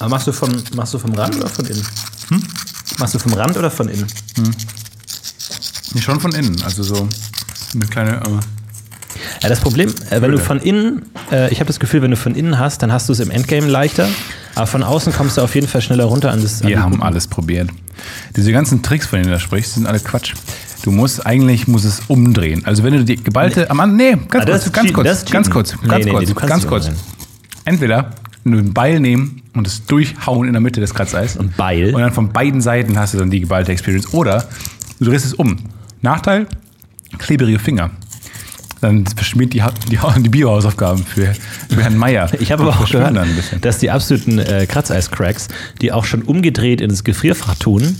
Aber machst du, vom, machst du vom Rand oder von innen? Machst du vom Rand oder von innen? Nee, schon von innen. Also so eine kleine. Äh, Ja, das Problem, äh, wenn du von innen, äh, ich habe das Gefühl, wenn du von innen hast, dann hast du es im Endgame leichter. Aber von außen kommst du auf jeden Fall schneller runter an das. an wir haben Kuppen. alles probiert. Diese ganzen Tricks, von denen du da sprichst, sind alle Quatsch. Du musst eigentlich muss es umdrehen. Also wenn du die geballte am An- nee, ganz Ah, kurz, ganz cheaten, kurz, ganz cheaten. kurz, Nee, ganz nee, nee, kurz, ganz kurz. Entweder einen Beil nehmen und es durchhauen in der Mitte des Kratzeis. Und Beil? Und dann von beiden Seiten hast du dann die geballte Experience. Oder du drehst es um. Nachteil, klebrige Finger. Dann verschmiert die, Ha- die, Ha- die Biohausaufgaben für, für Herrn Meier. Ich habe aber auch gehört, ein dass die absoluten äh, Kratzeiscracks, die auch schon umgedreht ins Gefrierfach tun,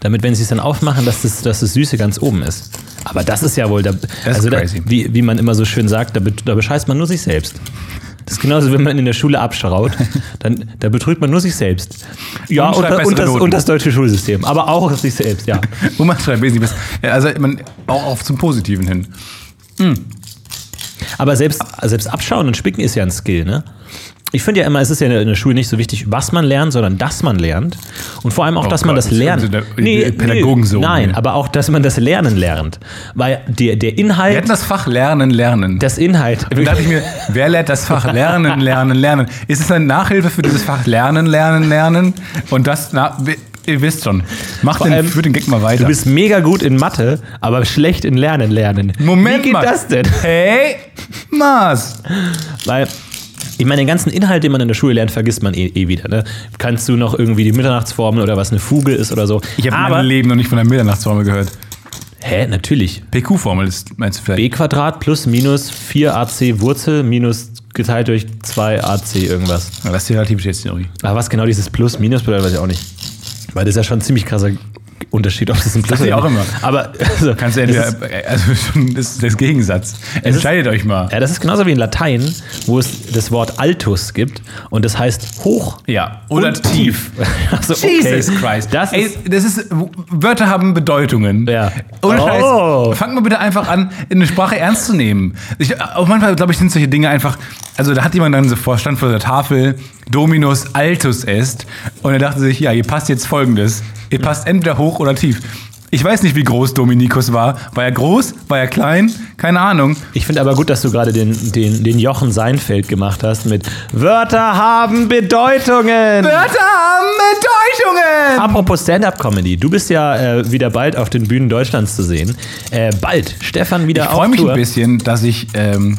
damit, wenn sie es dann aufmachen, dass das, dass das Süße ganz oben ist. Aber das ist ja wohl, da, also da, wie, wie man immer so schön sagt, da, da bescheißt man nur sich selbst. Das ist genauso, wenn man in der Schule abschraut, dann da betrügt man nur sich selbst. Ja, Und und, und, das, und das deutsche Schulsystem, aber auch sich selbst, ja. Und man schreibt wesentlich besser. Also man, auch auf zum Positiven hin. Aber selbst, selbst abschauen und spicken ist ja ein Skill, ne? Ich finde ja immer, es ist ja in der Schule nicht so wichtig, was man lernt, sondern dass man lernt. Und vor allem auch, Oh dass man Gott, das das lernt. ist der- der Pädagogensohn nein, hier. aber auch, dass man das Lernen lernt. Weil der, der Wir Inhalt, hatten das Fach Lernen, Lernen. das Inhalt. Da dachte ich mir, wer lernt das Fach Lernen, Lernen, Lernen? Ist es eine Nachhilfe für dieses Fach Lernen, Lernen, Lernen? Und das, na, ihr wisst schon. Macht den, allem, den Gag mal weiter. Du bist mega gut in Mathe, aber schlecht in Lernen lernen. Moment Wie geht mal. das denn? Hey, Mars. Weil, ich meine, den ganzen Inhalt, den man in der Schule lernt, vergisst man eh, eh wieder. Ne? Kannst du noch irgendwie die Mitternachtsformel oder was eine Fuge ist oder so. Ich habe mein Leben noch nicht von der Mitternachtsformel gehört. hä, natürlich. PQ-Formel ist, meinst du b vielleicht? Quadrat plus minus 4ac Wurzel minus geteilt durch 2ac irgendwas. Ja, das ist die Relativitätstheorie. Aber was genau dieses plus minus bedeutet, weiß ich auch nicht. Weil das ist ja schon ein ziemlich krasser Unterschied, ob das ein Plus oder auch immer. Aber also, Kannst du es entweder, ist, also das ist das Gegensatz. Entscheidet euch mal. ja, das ist genauso wie in Latein, wo es das Wort altus gibt und das heißt hoch Ja, oder und tief. Also, okay. Jesus Christ. Das Ey, ist, das ist, Wörter haben Bedeutungen. Ja. Ohne Oh. Scheiß. Fangt mal bitte einfach an, eine Sprache ernst zu nehmen. Ich, auch manchmal, glaube ich, sind solche Dinge einfach, also da hat jemand dann so vor, stand vor der Tafel, Dominus altus est. Und er dachte sich, ja, hier passt jetzt folgendes. Ihr passt entweder hoch oder tief. Ich weiß nicht, wie groß Dominikus war. War er groß? War er klein? Keine Ahnung. Ich finde aber gut, dass du gerade den, den, den Jochen Seinfeld gemacht hast mit Wörter haben Bedeutungen. Wörter haben Bedeutungen! Apropos Stand-Up-Comedy, du bist ja äh, wieder bald auf den Bühnen Deutschlands zu sehen. Äh, bald, Stefan wieder Ich auf freue mich Tour. ein bisschen, dass ich ähm,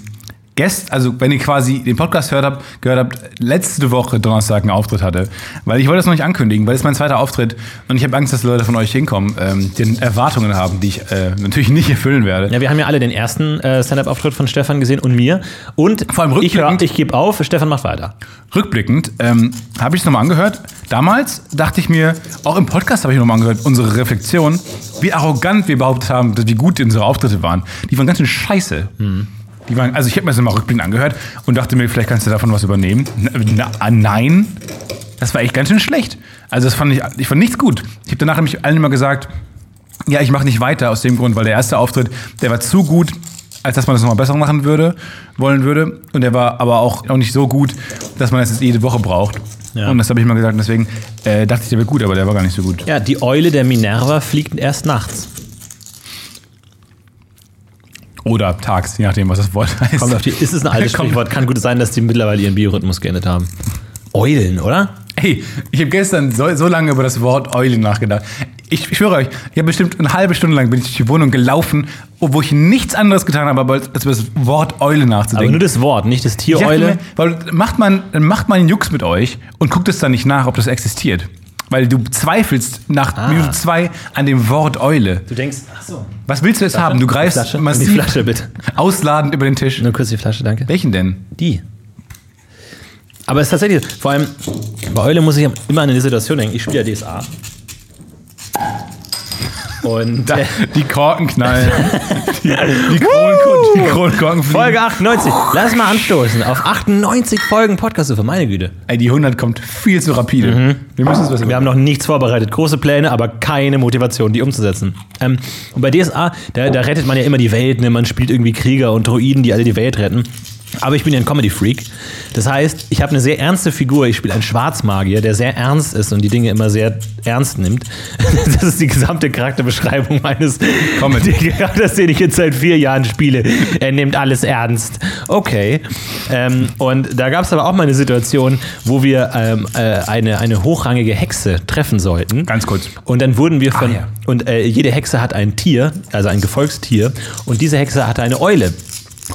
gest, also wenn ihr quasi den Podcast gehört habt, gehört habt, letzte Woche Donnerstag einen Auftritt hatte. Weil ich wollte das noch nicht ankündigen, weil es ist mein zweiter Auftritt und ich habe Angst, dass Leute von euch hinkommen, ähm, die Erwartungen haben, die ich äh, natürlich nicht erfüllen werde. Ja, wir haben ja alle den ersten äh, Stand-Up-Auftritt von Stefan gesehen und mir. Und Vor allem ich, rückblickend- ich gebe auf, Stefan macht weiter. Rückblickend ähm, habe ich es nochmal angehört. Damals dachte ich mir, auch im Podcast habe ich nochmal angehört, unsere Reflexion, wie arrogant wir behauptet haben, wie gut unsere Auftritte waren. Die waren ganz schön scheiße. Die waren, also ich habe mir das mal rückblickend angehört und dachte mir, vielleicht kannst du davon was übernehmen. Na, na, nein, das war echt ganz schön schlecht. Also das fand ich, ich fand nichts gut. Ich habe danach nämlich allen immer gesagt, ja, ich mache nicht weiter aus dem Grund, weil der erste Auftritt, der war zu gut, als dass man das nochmal besser machen würde, wollen würde. Und der war aber auch, auch nicht so gut, dass man das jetzt jede Woche braucht. Ja. Und das habe ich mal gesagt. Deswegen äh, dachte ich, der wäre gut, aber der war gar nicht so gut. Ja, die Eule der Minerva fliegt erst nachts. Oder tags, je nachdem, was das Wort heißt. Kommt auf die, ist es ein altes Sprichwort? Kann gut sein, dass die mittlerweile ihren Biorhythmus geändert haben. Eulen, oder? Ey, ich habe gestern so, so lange über das Wort Eule nachgedacht. Ich, ich schwöre euch, ich habe bestimmt eine halbe Stunde lang bin ich durch die Wohnung gelaufen, wo ich nichts anderes getan habe, als über das Wort Eule Aber nachzudenken. nur das Wort, nicht das Tier Eule. mir, weil macht man, macht man einen Jux mit euch und guckt es dann nicht nach, ob das existiert. Weil du zweifelst nach Ah. Minute zwei an dem Wort Eule. Du denkst, ach so. Was willst du jetzt haben? Du greifst Flasche? massiv Die Flasche, bitte. ausladend über den Tisch. Nur kurz die Flasche, danke. Welchen denn? Die. Aber es ist tatsächlich, vor allem bei Eule muss ich immer an eine Situation denken. Ich spiele ja DSA. Und Da, die Korken knallen. die, die, Kronkorken, die Kronkorken. Folge 98. Lass mal anstoßen auf 98 Folgen Podcast für meine Güte. Ey, die 100 kommt viel zu rapide. Wir müssen es was Mhm. Wir haben noch nichts vorbereitet. Große Pläne, aber keine Motivation, die umzusetzen. Ähm, und bei DSA, da, da rettet man ja immer die Welt. Ne? Man spielt irgendwie Krieger und Droiden, die alle die Welt retten. Aber ich bin ja ein Comedy-Freak. Das heißt, ich habe eine sehr ernste Figur. Ich spiele einen Schwarzmagier, der sehr ernst ist und die Dinge immer sehr ernst nimmt. Das ist die gesamte Charakterbeschreibung meines Comedy. Charakters, den ich jetzt seit vier Jahren spiele. Er nimmt alles ernst. Okay. Ähm, und da gab es aber auch mal eine Situation, wo wir ähm, äh, eine, eine hochrangige Hexe treffen sollten. Ganz kurz. Und dann wurden wir von. Ah, ja. Und äh, jede Hexe hat ein Tier, also ein Gefolgstier. Und diese Hexe hatte eine Eule.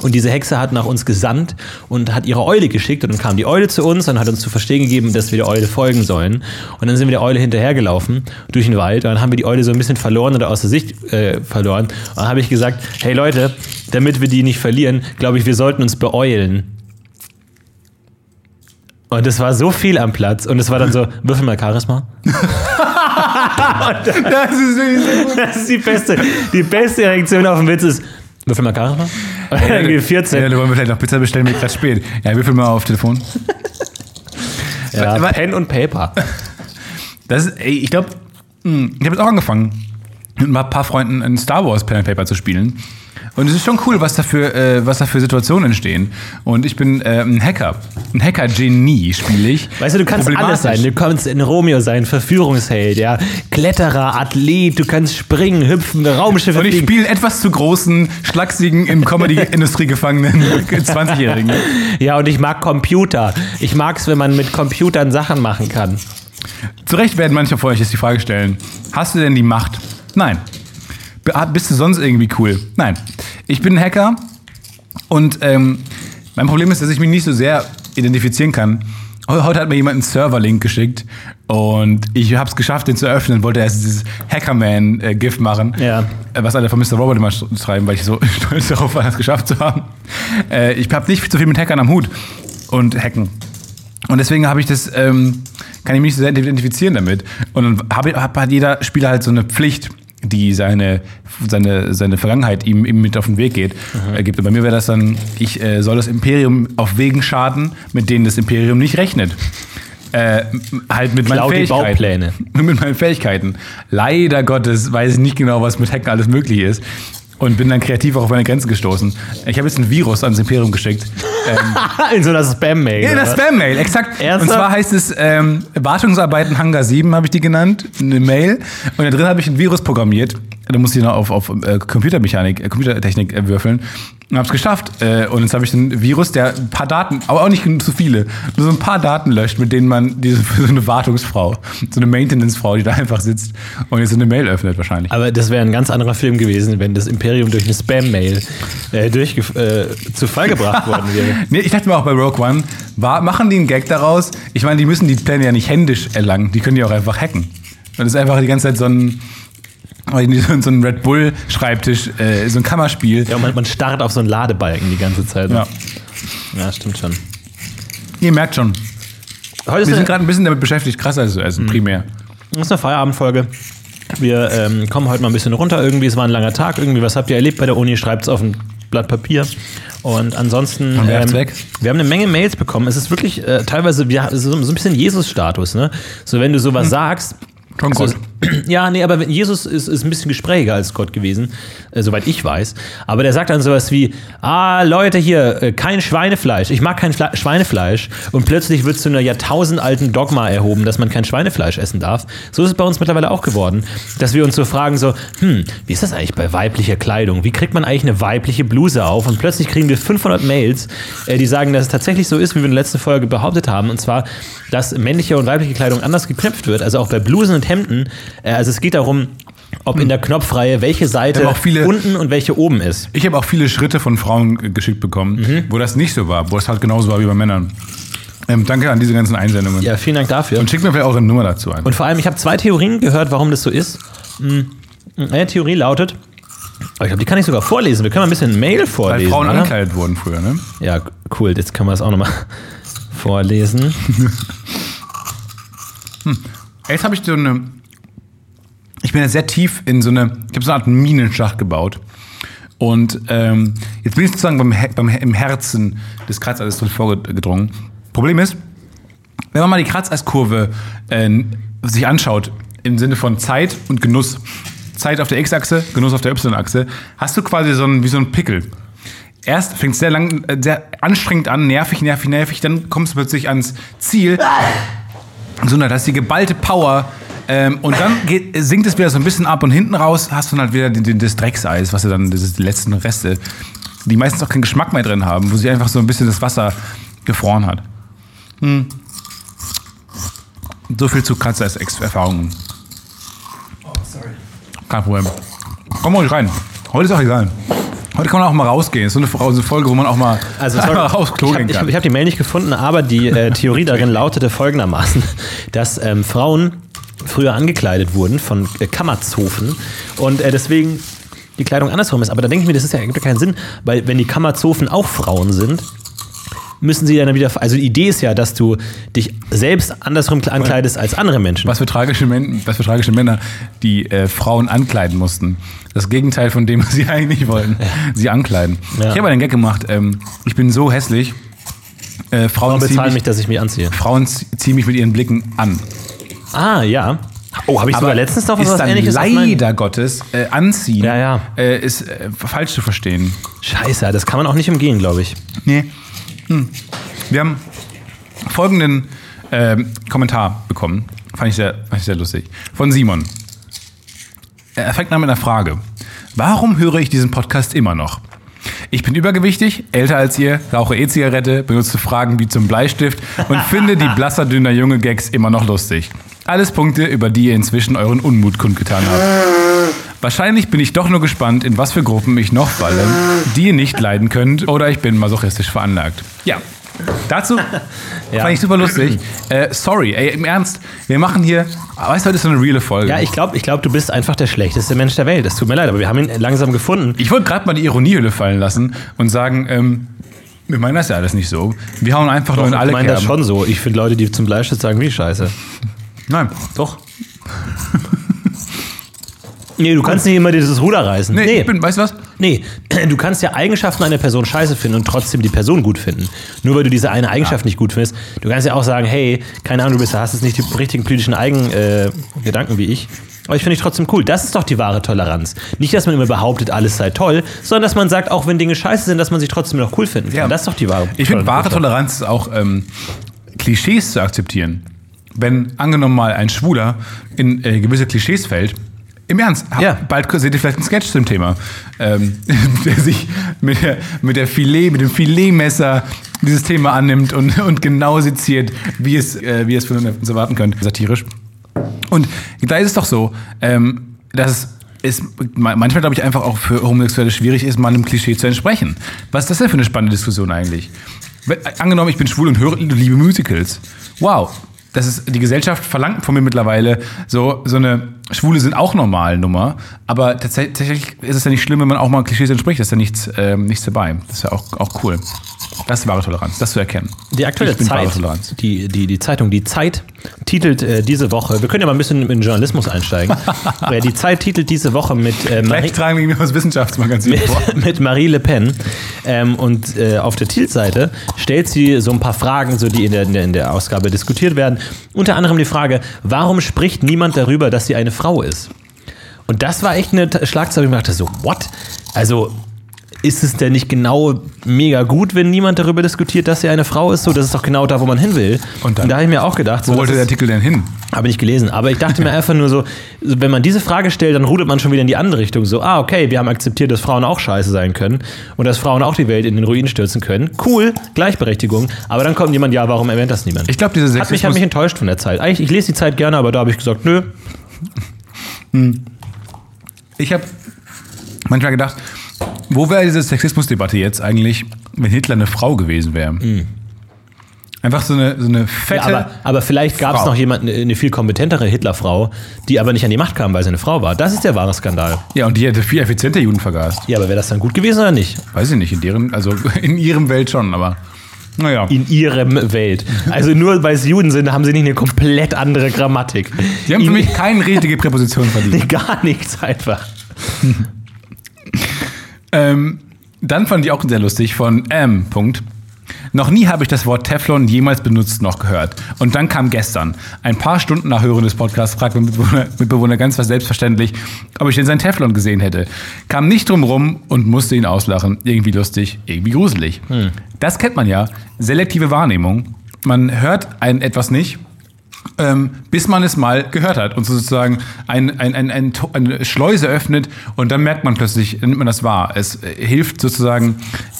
Und diese Hexe hat nach uns gesandt und hat ihre Eule geschickt. Und dann kam die Eule zu uns und hat uns zu verstehen gegeben, dass wir der Eule folgen sollen. Und dann sind wir der Eule hinterhergelaufen durch den Wald. Und dann haben wir die Eule so ein bisschen verloren oder aus der Sicht äh, verloren. Und dann habe ich gesagt: Hey Leute, damit wir die nicht verlieren, glaube ich, wir sollten uns beeulen. Und es war so viel am Platz. Und es war dann so: Würfel mal Charisma. Das ist. Das ist die beste, die beste Reaktion auf den Witz ist, würfel mal Charisma. Irgendwie 14. Ja, da wollen wir vielleicht noch Pizza bestellen, mir gerade spät. Ja, würfel mal auf Telefon. Ja, Aber- Pen und Paper. Das ist, ey, ich glaube, ich habe jetzt auch angefangen, mit ein paar Freunden ein Star Wars Pen and Paper zu spielen. Und es ist schon cool, was da für, äh, was da für Situationen entstehen. Und ich bin äh, ein Hacker. Ein Hacker-Genie spiele ich. Weißt du, du kannst alles sein. Du kannst ein Romeo sein, Verführungsheld, ja. Kletterer, Athlet, du kannst springen, hüpfen, Raumschiffe Und ich spiele etwas zu großen, schlachsigen, im Comedy-Industrie gefangenen 20-Jährigen. Ja, und ich mag Computer. Ich mag es, wenn man mit Computern Sachen machen kann. Zu Recht werden manche von euch jetzt die Frage stellen: Hast du denn die Macht? Nein. Be- Bist du sonst irgendwie cool? Nein. Ich bin ein Hacker und ähm, mein Problem ist, dass ich mich nicht so sehr identifizieren kann. Heu- Heute hat mir jemand einen Server-Link geschickt und ich habe es geschafft, den zu öffnen. Wollte erst dieses Hackerman-GIF machen, Ja. äh, was alle von Mr. Robot immer sch- schreiben, weil ich so stolz darauf war, das geschafft zu haben. Äh, ich habe nicht so viel mit Hackern am Hut und Hacken. Und deswegen habe ich das, ähm, kann ich mich nicht so sehr identifizieren damit. Und dann habe, hab, hat jeder Spieler halt so eine Pflicht, die seine, seine, seine Vergangenheit ihm, ihm mit auf den Weg geht, äh, gibt. Und bei mir wäre das dann, ich äh, soll das Imperium auf Wegen schaden, mit denen das Imperium nicht rechnet. Äh, halt mit meinen Klau Fähigkeiten. Baupläne. Mit meinen Fähigkeiten. Leider Gottes weiß ich nicht genau, was mit Hacken alles möglich ist. Und bin dann kreativ auch auf meine Grenzen gestoßen. Ich habe jetzt ein Virus ans Imperium geschickt. In so einer Spam-Mail. Oder? das Spam-Mail, exakt. Ernsthaft? Und zwar heißt es ähm, Wartungsarbeiten Hangar 7, habe ich die genannt, eine Mail. Und da drin habe ich ein Virus programmiert, Da musste ich noch auf, auf äh, Computermechanik, äh, Computertechnik äh, würfeln und hab's geschafft. Äh, und jetzt habe ich ein Virus, der ein paar Daten, aber auch nicht zu viele, nur so ein paar Daten löscht, mit denen man diese so eine Wartungsfrau, so eine Maintenance-Frau, die da einfach sitzt und jetzt eine Mail öffnet wahrscheinlich. Aber das wäre ein ganz anderer Film gewesen, wenn das Imperium durch eine Spam-Mail äh, durch, äh, zu Fall gebracht worden wäre. Nee, ich dachte mir auch bei Rogue One, war, machen die einen Gag daraus? Ich meine, die müssen die Pläne ja nicht händisch erlangen, die können die auch einfach hacken. Und das ist einfach die ganze Zeit so ein, so ein Red Bull-Schreibtisch, äh, so ein Kammerspiel. Ja, und man, man starrt auf so einen Ladebalken die ganze Zeit. Ja. ja stimmt schon. Ihr merkt schon, Heute wir sind gerade ein bisschen damit beschäftigt, krasser zu essen, primär. das ist eine Feierabendfolge. Wir ähm, kommen heute mal ein bisschen runter. Irgendwie, es war ein langer Tag. Irgendwie, was habt ihr erlebt bei der Uni? Schreibt es auf ein Blatt Papier. Und ansonsten, Und werft's weg. wir haben eine Menge Mails bekommen. Es ist wirklich äh, teilweise ja, so, so ein bisschen Jesus-Status. Ne? So, wenn du sowas sagst, Schon so, Gott. ja, nee, aber Jesus ist, ist ein bisschen gesprächiger als Gott gewesen, äh, soweit ich weiß. Aber der sagt dann sowas wie, ah, Leute hier, äh, kein Schweinefleisch, ich mag kein Fle Schweinefleisch. Und plötzlich wird zu einer jahrtausendalten Dogma erhoben, dass man kein Schweinefleisch essen darf. So ist es bei uns mittlerweile auch geworden, dass wir uns so fragen so, hm, wie ist das eigentlich bei weiblicher Kleidung? Wie kriegt man eigentlich eine weibliche Bluse auf? Und plötzlich kriegen wir 500 Mails, äh, die sagen, dass es tatsächlich so ist, wie wir in der letzten Folge behauptet haben. Und zwar, dass männliche und weibliche Kleidung anders geknüpft wird. Also auch bei Blusen und Hemden. Äh, also es geht darum, ob in der Knopfreihe welche Seite viele- unten und welche oben ist. Ich habe auch viele Schritte von Frauen geschickt bekommen, Mhm. wo das nicht so war, wo es halt genauso war wie bei Männern. Ähm, danke an diese ganzen Einsendungen. Ja, vielen Dank dafür. Und schickt mir vielleicht eure Nummer dazu ein. Und vor allem, ich habe zwei Theorien gehört, warum das so ist. Hm, Eine Theorie lautet, aber ich glaube, die kann ich sogar vorlesen. Wir können mal ein bisschen Mail Weil vorlesen. Frauen oder? angekleidet wurden früher, ne? Ja, cool. Jetzt können wir das auch nochmal vorlesen. Jetzt habe ich so eine. Ich bin jetzt sehr tief in so eine. Ich habe so eine Art Minenschacht gebaut. Und ähm, jetzt bin ich sozusagen beim, beim, im Herzen des Kratzeises drin vorgedrungen. Problem ist, wenn man mal die Kratzeiskurve äh, sich anschaut, im Sinne von Zeit und Genuss, Zeit auf der X-Achse, Genuss auf der Y-Achse, hast du quasi so einen, wie so einen Pickel. Erst fängt es sehr lang, äh, sehr anstrengend an, nervig, nervig, nervig, dann kommst du plötzlich ans Ziel, sondern das ist die geballte Power. Ähm, und dann geht, sinkt es wieder so ein bisschen ab und hinten raus hast du dann halt wieder den, den, das Dreckseis, was du dann, das ist die letzten Reste, die meistens auch keinen Geschmack mehr drin haben, wo sie einfach so ein bisschen das Wasser gefroren hat. Hm. So viel zu Kratzeis-Erfahrungen. Kein Problem. Komm ruhig rein. Heute ist auch egal. Heute kann man auch mal rausgehen. So eine, so eine Folge, wo man auch mal Also, sorry, raus Klo ich habe ich kann. hab, ich hab die Mail nicht gefunden, aber die äh, Theorie darin lautete folgendermaßen, dass ähm, Frauen früher angekleidet wurden von äh, Kammerzofen und äh, deswegen die Kleidung andersrum ist. Aber da denke ich mir, das ist ja, ergibt ja keinen Sinn, weil wenn die Kammerzofen auch Frauen sind, müssen sie dann wieder. Also die Idee ist ja, dass du dich selbst andersrum ankleidest als andere Menschen. Was für tragische, Män was für tragische Männer, die äh, Frauen ankleiden mussten. Das Gegenteil von dem, was sie eigentlich wollten. Sie ankleiden. Ja. Ich habe einen Gag gemacht. Ähm, ich bin so hässlich. Äh, Frauen, Frauen ziehen bezahlen mich, mich, dass ich mich anziehe. Frauen zie- ziehen mich mit ihren Blicken an. Ah, ja. Oh, habe ich sogar letztens noch was dann ähnliches leider Gottes äh, anziehen Ja, ja. Äh, ist äh, falsch zu verstehen. Scheiße, das kann man auch nicht umgehen, glaube ich. Nee. Hm. Wir haben folgenden ähm, Kommentar bekommen. Fand ich, sehr, fand ich sehr lustig. Von Simon. Er fängt an mit einer Frage. Warum höre ich diesen Podcast immer noch? Ich bin übergewichtig, älter als ihr, rauche E-Zigarette, benutze Fragen wie zum Bleistift und finde die blasser dünner junge Gags immer noch lustig. Alles Punkte, über die ihr inzwischen euren Unmut kundgetan habt. Wahrscheinlich bin ich doch nur gespannt, in was für Gruppen ich noch falle, die ihr nicht leiden könnt, oder ich bin masochistisch veranlagt. Ja. Dazu fand ich super lustig. Äh, sorry, ey, im Ernst, wir machen hier, weißt du, heute ist so eine reale Folge. Ja, ich glaube, ich glaub, du bist einfach der schlechteste Mensch der Welt. Es tut mir leid, aber wir haben ihn langsam gefunden. Ich wollte gerade mal die Ironiehülle fallen lassen und sagen, ähm, wir meinen das ja alles nicht so. Wir hauen einfach nur in alle ich meine das schon so. Ich finde Leute, die zum Bleistift sagen, wie scheiße. Nein. Doch. nee, du kannst nicht immer dieses Ruder reißen. Nee, Nee, ich bin, weißt du was? nee, du kannst ja Eigenschaften einer Person scheiße finden und trotzdem die Person gut finden. Nur weil du diese eine Eigenschaft nicht gut findest. Du kannst ja auch sagen, hey, keine Ahnung, du bist, hast jetzt nicht die richtigen politischen Eigengedanken äh, Gedanken wie ich. Aber ich finde dich trotzdem cool. Das ist doch die wahre Toleranz. Nicht, dass man immer behauptet, alles sei toll, sondern dass man sagt, auch wenn Dinge scheiße sind, dass man sich trotzdem noch cool finden kann. Ja. Das ist doch die wahre Ich finde, wahre Toleranz. Toleranz ist auch ähm, Klischees zu akzeptieren. Wenn angenommen mal ein Schwuler in äh, gewisse Klischees fällt, Im Ernst, Ja. bald seht ihr vielleicht einen Sketch zum Thema, ähm, der sich mit, der, mit, der Filet, mit dem Filetmesser dieses Thema annimmt und, und genau seziert, wie es, äh, wie es von uns erwarten könnt, satirisch. Und da ist es doch so, ähm, dass es ma- manchmal, glaube ich, einfach auch für Homosexuelle schwierig ist, mal einem Klischee zu entsprechen. Was ist das denn für eine spannende Diskussion eigentlich? Wenn, angenommen, ich bin schwul und höre liebe Musicals. Wow. Das ist, die Gesellschaft verlangt von mir mittlerweile so, so eine Schwule sind auch normal Nummer, aber tatsächlich ist es ja nicht schlimm, wenn man auch mal Klischees entspricht, ist ja nichts, ähm, nichts dabei. Das ist ja auch, auch cool. Das ist wahre Toleranz, das zu erkennen. Die aktuelle Zeit, die, die, die Zeitung Die Zeit titelt äh, diese Woche, wir können ja mal ein bisschen in den Journalismus einsteigen. äh, die Zeit titelt diese Woche mit, äh, Marie, tragen wir das Wissenschaftsmagazin vor. mit, mit Marie Le Pen. Ähm, und äh, auf der Titelseite stellt sie so ein paar Fragen, so die in, der, in der Ausgabe diskutiert werden. Unter anderem die Frage, warum spricht niemand darüber, dass sie eine Frau ist? Und das war echt eine Schlagzeile, wo ich mir dachte so, what? Also ist es denn nicht genau mega gut, wenn niemand darüber diskutiert, dass sie eine Frau ist? So, das ist doch genau da, wo man hin will. Und dann? da habe ich mir auch gedacht, so, Wo wollte der Artikel denn hin? habe ich gelesen. Aber ich dachte mir einfach nur so, wenn man diese Frage stellt, dann rudert man schon wieder in die andere Richtung. So, ah, okay, wir haben akzeptiert, dass Frauen auch scheiße sein können und dass Frauen auch die Welt in den Ruin stürzen können. Cool, Gleichberechtigung. Aber dann kommt jemand, ja, warum erwähnt das niemand? Ich glaube, diese hat mich, hat Sexismus- mich enttäuscht von der Zeit. Eigentlich, ich lese die Zeit gerne, aber da habe ich gesagt, nö. Ich habe manchmal gedacht, wo wäre diese Sexismusdebatte jetzt eigentlich, wenn Hitler eine Frau gewesen wäre? Einfach so eine, so eine Ja, fette. aber, aber vielleicht gab es noch jemanden, eine viel kompetentere Hitlerfrau, die aber nicht an die Macht kam, weil sie eine Frau war. Das ist der wahre Skandal. ja, und die hätte viel effizienter Juden vergast. Ja, aber wäre das dann gut gewesen oder nicht? Weiß ich nicht, in deren, also in ihrem Welt schon, aber naja. In ihrem Welt. Also nur weil es Juden sind, haben sie nicht eine komplett andere Grammatik. Die haben für mich keine richtige Präposition verdient. Gar nichts einfach. Ähm, dann fand ich auch sehr lustig von M. Punkt. Noch nie habe ich das Wort Teflon jemals benutzt noch gehört. Und dann kam gestern, ein paar Stunden nach Hören des Podcasts, fragt mein Mitbewohner, Mitbewohner ganz was selbstverständlich, ob ich denn sein Teflon gesehen hätte. Kam nicht drum rum und musste ihn auslachen. Irgendwie lustig, irgendwie gruselig. Das kennt man ja. Selektive Wahrnehmung. Man hört ein etwas nicht ähm, bis man es mal gehört hat und sozusagen ein, ein, ein, ein, eine Schleuse öffnet und dann merkt man plötzlich, nimmt man das wahr. Es hilft sozusagen,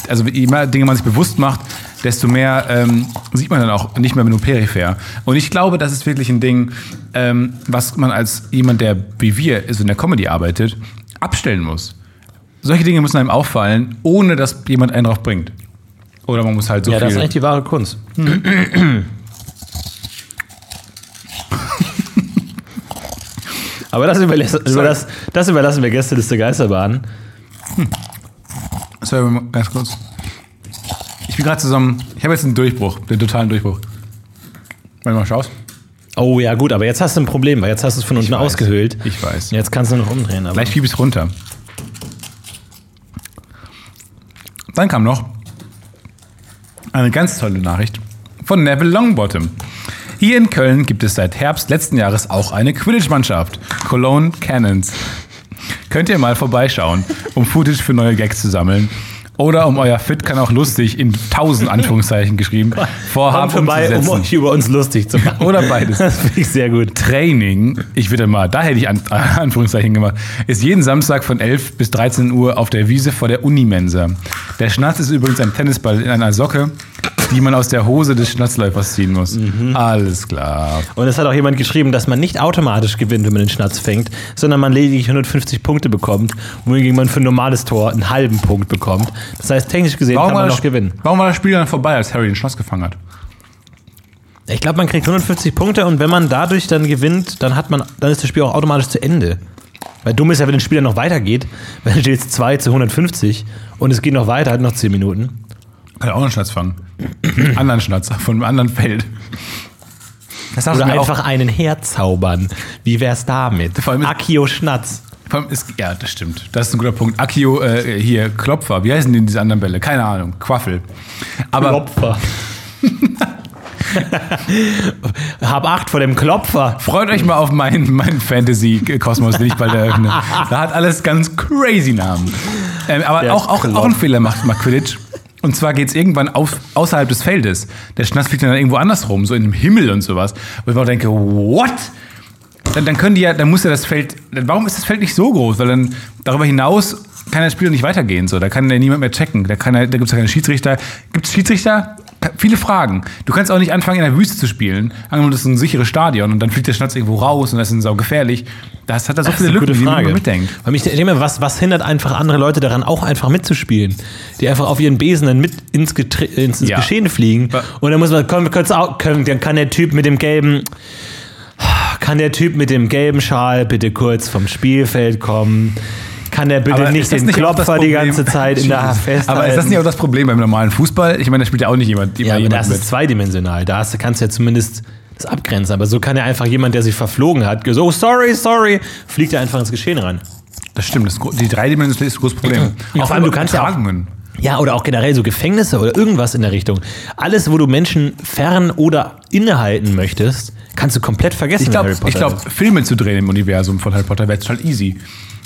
also je mehr Dinge man sich bewusst macht, desto mehr ähm, sieht man dann auch nicht mehr nur peripher. Und ich glaube, das ist wirklich ein Ding, ähm, was man als jemand, der wie wir also in der Comedy arbeitet, abstellen muss. Solche Dinge müssen einem auffallen, ohne dass jemand einen drauf bringt. Oder man muss halt so Ja, viel... das ist eigentlich die wahre Kunst. Aber das, überlässt, über das, das überlassen wir Gästeliste Geisterbahn. Sorry, mal ganz kurz. Ich bin gerade zusammen. Ich habe jetzt einen Durchbruch, den totalen Durchbruch. Wenn du mal schaust. Oh ja, gut, aber jetzt hast du ein Problem, weil jetzt hast du es von unten weiß. ausgehöhlt. Ich weiß. Jetzt kannst du noch umdrehen. Aber Gleich schiebe ich es runter. Dann kam noch eine ganz tolle Nachricht von Neville Longbottom. Hier in Köln gibt es seit Herbst letzten Jahres auch eine Quidditch-Mannschaft, Cologne Cannons. Könnt ihr mal vorbeischauen, um Footage für neue Gags zu sammeln. Oder um euer Fit kann auch lustig in tausend Anführungszeichen geschrieben vorhaben vorbei, um euch über uns lustig zu machen. Oder beides. Das finde ich sehr gut. Training, ich würde mal, da hätte ich An Anführungszeichen gemacht, ist jeden Samstag von 11 bis 13 Uhr auf der Wiese vor der Unimensa. Der Schnatz ist übrigens ein Tennisball in einer Socke, die man aus der Hose des Schnatzläufers ziehen muss. Alles klar. Und es hat auch jemand geschrieben, dass man nicht automatisch gewinnt, wenn man den Schnatz fängt, sondern man lediglich 150 Punkte bekommt, wohingegen man für ein normales Tor einen halben Punkt bekommt. Das heißt, technisch gesehen kann man noch gewinnen. warum war das Spiel dann vorbei, als Harry den Schnatz gefangen hat? Ich glaube, man kriegt 150 Punkte und wenn man dadurch dann gewinnt, dann hat man, dann ist das Spiel auch automatisch zu Ende. Weil dumm ist ja, wenn das Spiel dann noch weitergeht, steht es 2 zu 150 und es geht noch weiter, hat noch 10 Minuten. Kann auch einen Schnatz fangen. Einen anderen Schnatz von einem anderen Feld. Das Oder einfach einen herzaubern. Wie wär's damit? Vor allem Akio Schnatz. Vor allem ist, ja, das stimmt. Das ist ein guter Punkt. Akio, äh, hier, Klopfer. Wie heißen denn diese anderen Bälle? Keine Ahnung. Quaffel. Aber Klopfer. Hab acht vor dem Klopfer. freut euch mal auf meinen mein Fantasy-Kosmos, den ich bald eröffne. Da hat alles ganz crazy Namen. Ähm, aber Der auch, auch, Klopf. auch ein Fehler macht, macht Quidditch. Und zwar geht es irgendwann auf, außerhalb des Feldes. Der Schnatz fliegt dann irgendwo anders rum, so in dem Himmel und sowas. Wo ich mir auch denke, what? dann, dann können die ja, dann muss ja das Feld, warum ist das Feld nicht so groß? Weil dann darüber hinaus kann das Spiel nicht weitergehen. So. Da kann ja niemand mehr checken. Da, da gibt es ja keine Schiedsrichter. Gibt es Schiedsrichter? Viele Fragen. Du kannst auch nicht anfangen, in der Wüste zu spielen. Angenommen, das ist ein sicheres Stadion und dann fliegt der Schnatz irgendwo raus und das ist sau gefährlich. Das hat da so Das viele Lücken, gute die man Frage. mitdenkt. Weil mich denke was, was hindert einfach andere Leute daran, auch einfach mitzuspielen? Die einfach auf ihren Besen dann mit ins, Getre ins, ins Ja. Geschehen fliegen. Und dann muss man, auch, können, dann kann der Typ mit dem gelben, kann der Typ mit dem gelben Schal bitte kurz vom Spielfeld kommen? Kann der bitte Aber nicht den nicht Klopfer die ganze Zeit in der Hand festhalten? Aber ist das nicht auch das Problem beim normalen Fußball? Ich meine, da spielt ja auch nicht jemand, immer Ja, aber jemand das mit. ist zweidimensional. Da hast, kannst du ja zumindest das abgrenzen. Aber so kann ja einfach jemand, der sich verflogen hat, so, sorry, sorry, fliegt er einfach ins Geschehen rein. Das stimmt, das, die Dreidimensionalität ist ein großes Problem. Ja, vor allem, du kannst ja auch-. Ja, oder auch generell so Gefängnisse oder irgendwas in der Richtung. Alles, wo du Menschen fern oder innehalten möchtest, kannst du komplett vergessen. Ich glaube, glaub, Filme zu drehen im Universum von Harry Potter wäre total easy.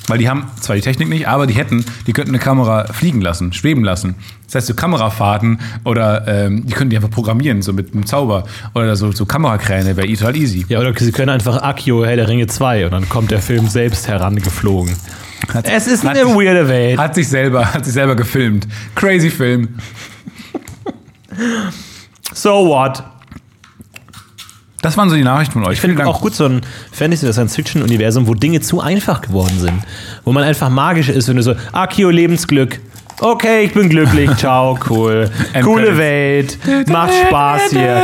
Weil die haben zwar die Technik nicht, aber die hätten, die könnten eine Kamera fliegen lassen, schweben lassen. Das heißt, so Kamerafahrten oder ähm, die könnten die einfach programmieren, so mit einem Zauber. Oder so, so Kamerakräne wäre total easy. Ja, oder sie können einfach Akio Herr der Ringe 2 und dann kommt der Film selbst herangeflogen. Hat- Es ist hat eine sich- weirde Welt. Hat sich selber, hat sich selber gefilmt. Crazy Film. So what? Das waren so die Nachrichten von euch. Ich finde auch gut so ein Fantasy- oder Science-Fiction-Universum, wo Dinge zu einfach geworden sind. Wo man einfach magisch ist, wenn du so, Akio, Lebensglück. Okay, ich bin glücklich, ciao, cool. Coole. Welt, macht Spaß hier.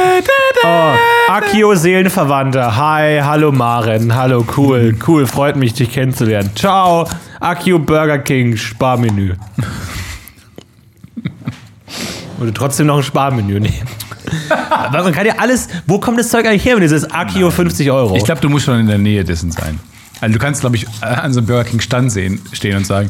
Oh, Akio, Seelenverwandter. Hi, hallo Maren, hallo, cool, cool, freut mich, dich kennenzulernen. Ciao, Akio Burger King, Sparmenü. Oder trotzdem noch ein Sparmenü nehmen. Aber man kann ja alles, wo kommt das Zeug eigentlich her, wenn du sagst, Akio 50 Euro? Ich glaube, du musst schon in der Nähe dessen sein. Also du kannst, glaube ich, an so einem Burger King Stand sehen, stehen und sagen,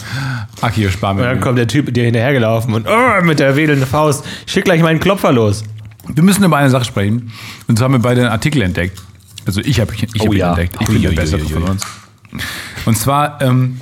Akio, spar Und dann kommt der Typ dir hinterhergelaufen und oh, mit der wedelnden Faust, schick gleich meinen Klopfer los. Wir müssen über eine Sache sprechen. Und zwar haben wir beide einen Artikel entdeckt. Also ich habe ich Oh hab ihn ja. entdeckt. Ich bin der Bessere von uns. Und zwar, ähm,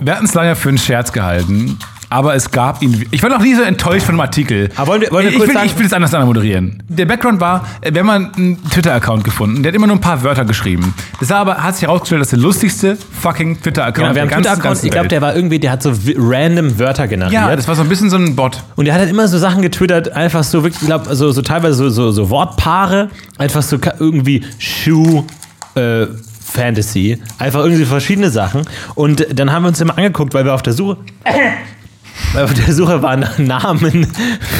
wir hatten es lange für einen Scherz gehalten, aber es gab ihn. Ich war noch nie so enttäuscht von dem Artikel. Aber wollen wir- wollen wir ich, kurz will, sagen- ich will es anders moderieren. Der Background war, äh, wir haben mal einen Twitter-Account gefunden, der hat immer nur ein paar Wörter geschrieben. Das war aber, hat sich herausgestellt, das ist der lustigste fucking Twitter-Account Genau, wir haben einen Twitter-Account, ich glaube, der war irgendwie, der hat so random Wörter generiert. Ja, das war so ein bisschen so ein Bot. und der hat halt immer so Sachen getwittert, einfach so wirklich, ich glaube, so, so teilweise so, so, so Wortpaare, einfach so irgendwie Shoe, äh, Fantasy, einfach irgendwie verschiedene Sachen. Und dann haben wir uns immer angeguckt, weil wir auf der Suche, weil wir auf der Suche waren nach Namen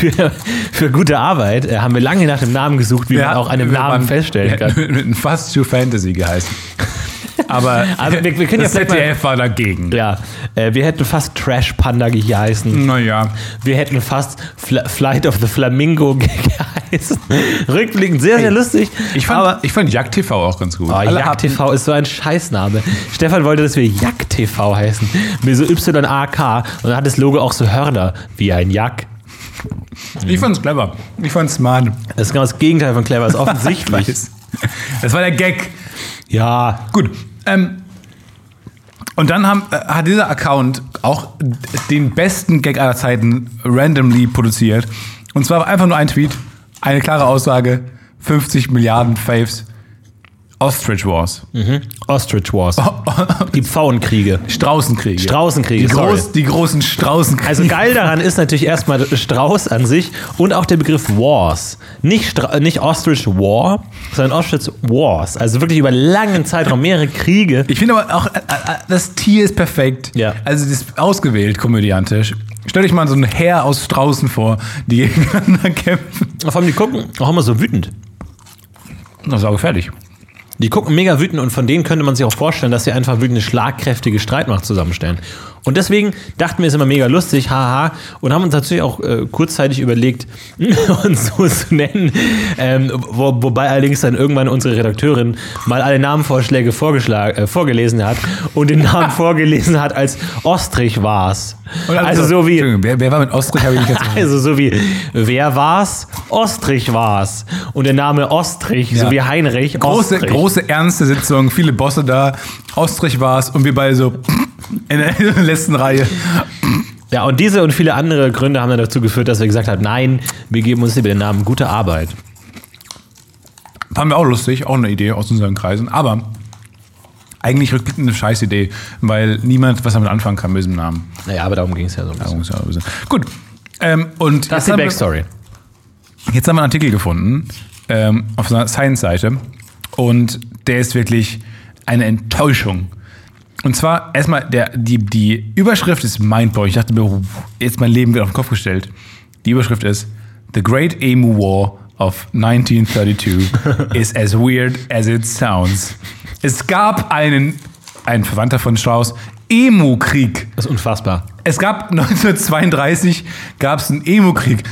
für, für gute Arbeit, äh, haben wir lange nach dem Namen gesucht, wie man auch einen Namen waren- feststellen kann. Mit einem Fast to Fantasy geheißen. Aber Also wir- wir können ja das mal- ZDF war dagegen. Ja, äh, wir hätten fast Trash Panda geheißen. Naja. Wir hätten fast Fl Flight of the Flamingo geheißen. Rückblickend sehr, sehr lustig. Ich fand, aber ich fand Jagd TV auch ganz gut. oh, Jagd TV ist so ein Scheißname. Stefan wollte, dass wir Jagd TV heißen. Mit so Y-A-K. Und dann hat das Logo auch so Hörner, wie ein Jack. Ich fand's clever. Ich fand's smart. Das ist genau das Gegenteil von clever, ist offensichtlich. Das war der Gag. Ja, Gut. Ähm, und dann haben, äh, hat dieser Account auch den besten Gag aller Zeiten randomly produziert. Und zwar einfach nur ein Tweet, eine klare Aussage, 50 Milliarden Faves, Ostrich Wars, Ostrich Wars. Die Pfauenkriege. Straußenkriege. Straußenkriege, Die, groß, die großen Straußenkriege. Also geil daran ist natürlich erstmal Strauß an sich und auch der Begriff Wars. Nicht, Stra nicht Ostrich War, sondern Ostrich Wars. Also wirklich über langen Zeitraum mehrere Kriege. Ich finde aber auch, äh, äh, das Tier ist perfekt. Ja. Also das ist ausgewählt komödiantisch. Stell dich mal so ein Heer aus Straußen vor, die gegeneinander kämpfen. Vor allem die gucken auch immer so wütend. Das ist auch gefährlich. Die gucken mega wütend und von denen könnte man sich auch vorstellen, dass sie einfach wirklich eine schlagkräftige Streitmacht zusammenstellen. Und deswegen dachten wir, es ist immer mega lustig, haha, und haben uns natürlich auch äh, kurzzeitig überlegt, uns so zu nennen. Ähm, wo, wobei allerdings dann irgendwann unsere Redakteurin mal alle Namenvorschläge vorgeschlagen, äh, vorgelesen hat und den Namen vorgelesen hat als Ostrich war's. Und Also so wie, Entschuldigung, Wer, wer war mit Ostrich? Habe ich nicht ganz also so wie, wer war's? Ostrich war's. Und der Name Ostrich, so Ja. wie Heinrich große, Ostrich. große, ernste Sitzung, viele Bosse da. Ostrich war es und wir beide so in der letzten Reihe. Ja, und diese und viele andere Gründe haben dann dazu geführt, dass wir gesagt haben, nein, wir geben uns lieber den Namen Gute Arbeit. Fanden wir auch lustig, auch eine Idee aus unseren Kreisen. Aber Eigentlich rückblickend eine scheiß Idee, weil niemand was damit anfangen kann mit diesem Namen. Naja, aber darum ging es ja so ein bisschen. Ja wissen. Gut. Ähm, und Das ist die haben wir- Backstory. Jetzt haben wir einen Artikel gefunden ähm, auf einer Science-Seite und der ist wirklich eine Enttäuschung. Und zwar erstmal, der, die, die Überschrift ist mindblowing. Ich dachte mir, oh, jetzt mein Leben wird auf den Kopf gestellt. Die Überschrift ist The Great Emu War of 1932 is as weird as it sounds. Es gab einen, ein Verwandter von Strauss, Emu-Krieg. Das ist unfassbar. Es gab 1932 gab es einen Emo-Krieg.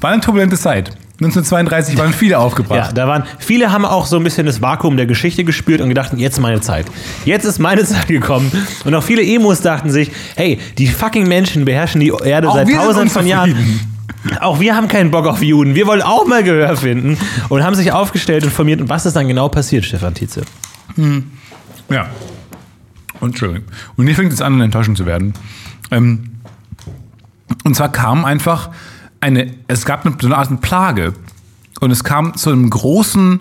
War eine turbulente Zeit. 1932 waren viele Ja, aufgebracht. da waren, viele haben auch so ein bisschen das Vakuum der Geschichte gespürt und gedacht, jetzt ist meine Zeit. Jetzt ist meine Zeit gekommen. Und auch viele Emos dachten sich, hey, die fucking Menschen beherrschen die Erde Auch seit tausenden von Jahren. Auch wir haben keinen Bock auf Juden. Wir wollen auch mal Gehör finden. Und haben sich aufgestellt und formiert. Und was ist dann genau passiert, Stefan Tietze? Ja. Und Entschuldigung. Und hier fängt es an, enttäuschend zu werden. Ähm, und zwar kam einfach eine, es gab eine, so eine Art Plage. Und es kam zu einem großen,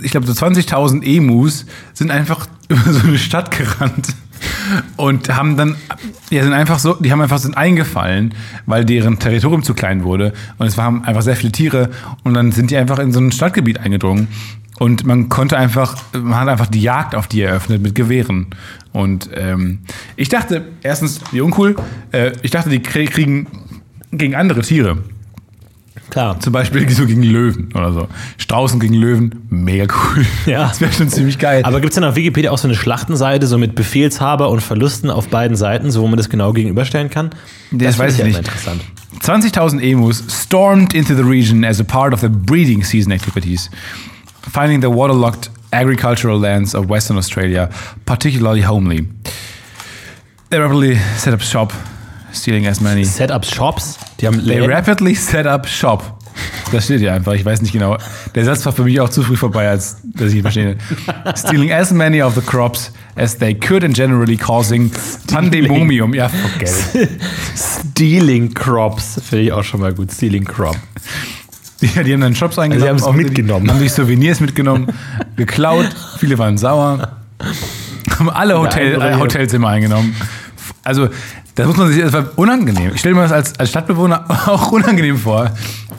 ich glaube so 20.000 Emus sind einfach über so eine Stadt gerannt. Und haben dann, ja, sind einfach so, die haben einfach sind eingefallen, weil deren Territorium zu klein wurde. Und es waren einfach sehr viele Tiere. Und dann sind die einfach in so ein Stadtgebiet eingedrungen. Und man konnte einfach, man hat einfach die Jagd auf die eröffnet mit Gewehren. Und ähm, ich dachte, erstens, wie uncool, äh, ich dachte, die krie- kriegen gegen andere Tiere. Klar. Zum Beispiel so gegen Löwen oder so. Straußen gegen Löwen, mega cool. Ja. Das wäre schon ziemlich geil. Aber gibt es dann auf Wikipedia auch so eine Schlachtenseite, so mit Befehlshaber und Verlusten auf beiden Seiten, so wo man das genau gegenüberstellen kann? Das weiß finde ich ja nicht. immer Interessant. 20.000 Emus stormed into the region as a part of the breeding season activities, finding the waterlogged agricultural lands of Western Australia particularly homely. They rapidly set up shop, stealing as many. Setup Shops, die haben They rapidly set up shop. Das steht hier einfach, ich weiß nicht genau. Der Satz war für mich auch zu früh vorbei, als dass ich ihn verstehe. Stealing as many of the crops as they could and generally causing Pandemonium. Ja, forget it. Stealing Crops, finde ich auch schon mal gut. Stealing Crop. Die, die haben dann Shops eingenommen. Also sie haben es auch mitgenommen. Die, haben sich Souvenirs mitgenommen, geklaut. Viele waren sauer. Haben alle Hotel, äh, Hotelzimmer eingenommen. Also, das muss man sich, das war unangenehm. Ich stelle mir das als, als Stadtbewohner auch unangenehm vor.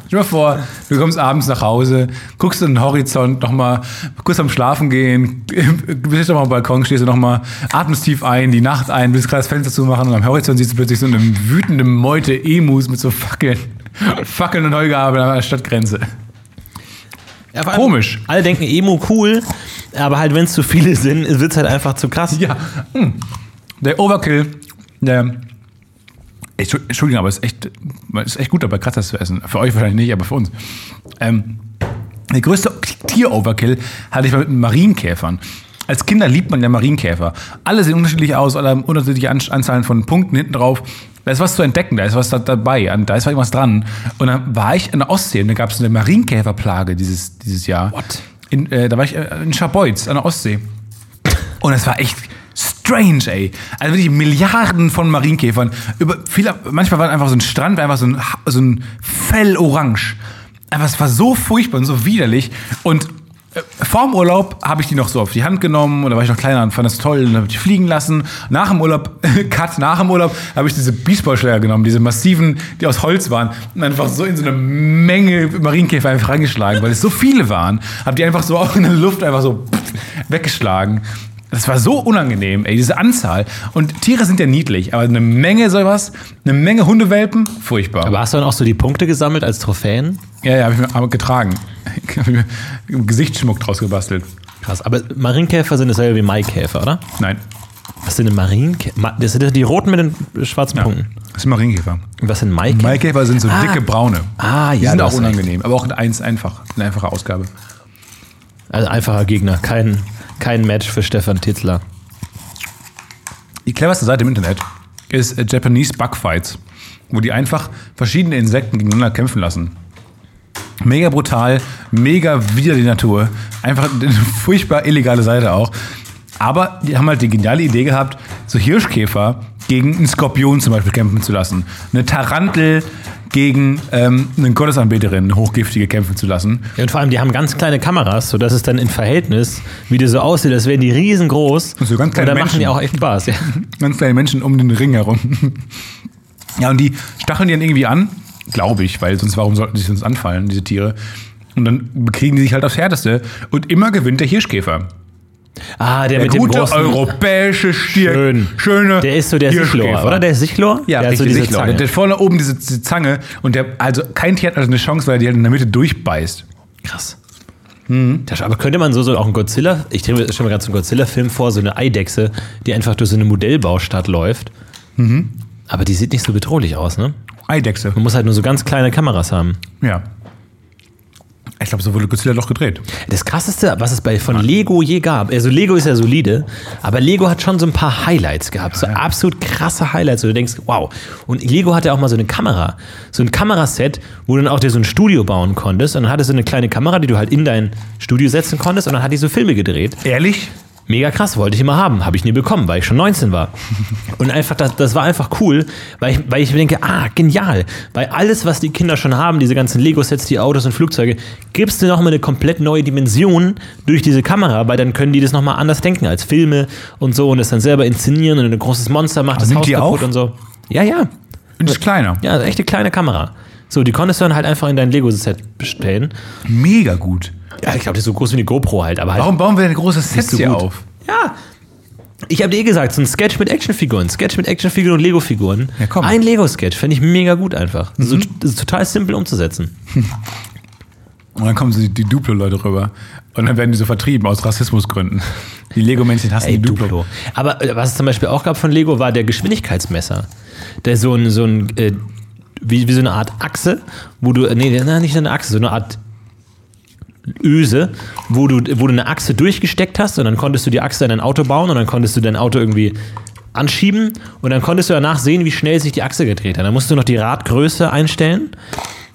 Stell dir mal vor, du kommst abends nach Hause, guckst in den Horizont nochmal, kurz am Schlafen gehen, bist doch mal am Balkon, stehst du nochmal, atmest tief ein, die Nacht ein, willst gerade das Fenster zumachen und am Horizont siehst du plötzlich so eine wütende Meute Emus mit so Fackeln, Fackeln und Heugabeln an der Stadtgrenze. Ja, Komisch. Alle denken Emo cool, aber halt, wenn es zu viele sind, wird es halt einfach zu krass. Ja, hm. der Overkill, der. Entschu- Entschuldigung, aber es ist echt, ist echt gut dabei, Kratzer zu essen. Für euch wahrscheinlich nicht, aber für uns. Ähm, der größte Tier-Overkill hatte ich mal mit den Marienkäfern. Als Kinder liebt man ja Marienkäfer. Alle sehen unterschiedlich aus, alle haben unterschiedliche An Anzahlen von Punkten hinten drauf. Da ist was zu entdecken, da ist was da, dabei, da ist irgendwas dran. Und dann war ich in der Ostsee und da gab es eine Marienkäferplage dieses, dieses Jahr. What? In, äh, da war ich äh, in Scharbeutz an der Ostsee. Und es war echt strange, ey. Also wirklich Milliarden von Marienkäfern. Über viele, manchmal war einfach so ein Strand, einfach so ein, so ein Fell orange. Aber es war so furchtbar und so widerlich. Und äh, vorm Urlaub habe ich die noch so auf die Hand genommen da war ich noch kleiner und fand das toll und habe die fliegen lassen. Nach dem Urlaub, Cut, nach dem Urlaub habe ich diese Beachballschläger genommen, diese massiven, die aus Holz waren und einfach so in so eine Menge Marienkäfer einfach reingeschlagen, weil es so viele waren. Habe die einfach so auch in der Luft einfach so weggeschlagen. Das war so unangenehm, ey, diese Anzahl. Und Tiere sind ja niedlich, aber eine Menge sowas, eine Menge Hundewelpen, furchtbar. Aber hast du dann auch so die Punkte gesammelt als Trophäen? ja, ja, habe ich mir aber getragen. Hab ich mir Gesichtsschmuck draus gebastelt. Krass. Aber Marienkäfer sind dasselbe wie Maikäfer, oder? Nein, Was sind denn Marienkäfer? Das sind die roten mit den schwarzen Punkten. das sind Marienkäfer. Und was sind Maikäfer? Maikäfer sind so Ah. dicke braune. Ah, Die ja, sind du auch hast recht. unangenehm, aber auch eins einfach, eine einfache Ausgabe. Also einfacher Gegner. Kein, kein Match für Stefan Titzler. Die cleverste Seite im Internet ist äh, Japanese Bugfights, wo die einfach verschiedene Insekten gegeneinander kämpfen lassen. Mega brutal, mega wider die Natur. Einfach eine furchtbar illegale Seite auch. Aber die haben halt die geniale Idee gehabt, so Hirschkäfer, gegen einen Skorpion zum Beispiel kämpfen zu lassen. Eine Tarantel gegen ähm, eine Gottesanbeterin, eine hochgiftige, kämpfen zu lassen. Ja, und vor allem, die haben ganz kleine Kameras, sodass es dann in Verhältnis wieder so aussieht, als wären die riesengroß. Und so ganz kleine und dann machen die auch echt Spaß. Ja. Ganz kleine Menschen um den Ring herum. ja, und die stacheln die dann irgendwie an, glaube ich, weil sonst warum sollten sie uns anfallen, diese Tiere? Und dann bekriegen die sich halt aufs Härteste. Und immer gewinnt der Hirschkäfer. Ah, der, Der mit dem gute großen... europäische Stier. Schön. Schöne Der ist so der Sichlor, oder? Der ist Sichlor? Ja, der hat so richtig, diese Sichlor. Der hat vorne oben diese, diese Zange und der, also kein Tier hat also eine Chance, weil er die halt in der Mitte durchbeißt. Krass. Das, aber könnte man so, so auch ein Godzilla, ich stelle mir, gerade so einen Godzilla-Film vor, so eine Eidechse, die einfach durch so eine Modellbaustadt läuft. Aber die sieht nicht so bedrohlich aus, ne? Eidechse. Man muss halt nur so ganz kleine Kameras haben. Ja. Ich glaube, so wurde Godzilla doch gedreht. Das krasseste, was es bei von Lego je gab, also Lego ist ja solide, aber Lego hat schon so ein paar Highlights gehabt, so absolut krasse Highlights, wo du denkst, wow. Und Lego hatte auch mal so eine Kamera, so ein Kameraset, wo du dann auch dir so ein Studio bauen konntest und dann hattest du eine kleine Kamera, die du halt in dein Studio setzen konntest und dann hat die so Filme gedreht. Ehrlich? Mega krass, wollte ich immer haben. Habe ich nie bekommen, weil ich schon 19 war. Und einfach, das, das war einfach cool, weil ich, weil ich mir denke, ah, genial. Weil alles, was die Kinder schon haben, diese ganzen Lego-Sets, die Autos und Flugzeuge, gibst du nochmal eine komplett neue Dimension durch diese Kamera, weil dann können die das nochmal anders denken als Filme und so und das dann selber inszenieren und ein großes Monster macht das nimmt Haus die kaputt auf? und so. Ja, ja. Und ist kleiner. Ja, also echte kleine Kamera. So, die konntest du dann halt einfach in dein Lego-Set bestellen. Mega gut. Ja, ich glaube, die ist so groß wie eine GoPro halt, aber halt. Warum bauen wir denn große Sets so hier gut. auf? Ja. Ich habe dir eh gesagt, so ein Sketch mit Actionfiguren. Sketch mit Actionfiguren und Lego-Figuren. Ja, komm. Ein Lego-Sketch, fände ich mega gut einfach. So, das ist total simpel umzusetzen. Und dann kommen so die, die Duplo-Leute rüber. Und dann werden die so vertrieben aus Rassismusgründen. Die Lego-Männchen hassen Ey, die Duplo. Duplo. Aber äh, was es zum Beispiel auch gab von Lego, war der Geschwindigkeitsmesser. Der so ein, so ein äh, wie, wie so eine Art Achse, wo du, äh, nee, nicht so eine Achse, so eine Art Öse, wo du, wo du eine Achse durchgesteckt hast und dann konntest du die Achse in dein Auto bauen und dann konntest du dein Auto irgendwie anschieben und dann konntest du danach sehen, wie schnell sich die Achse gedreht hat. Dann musst du noch die Radgröße einstellen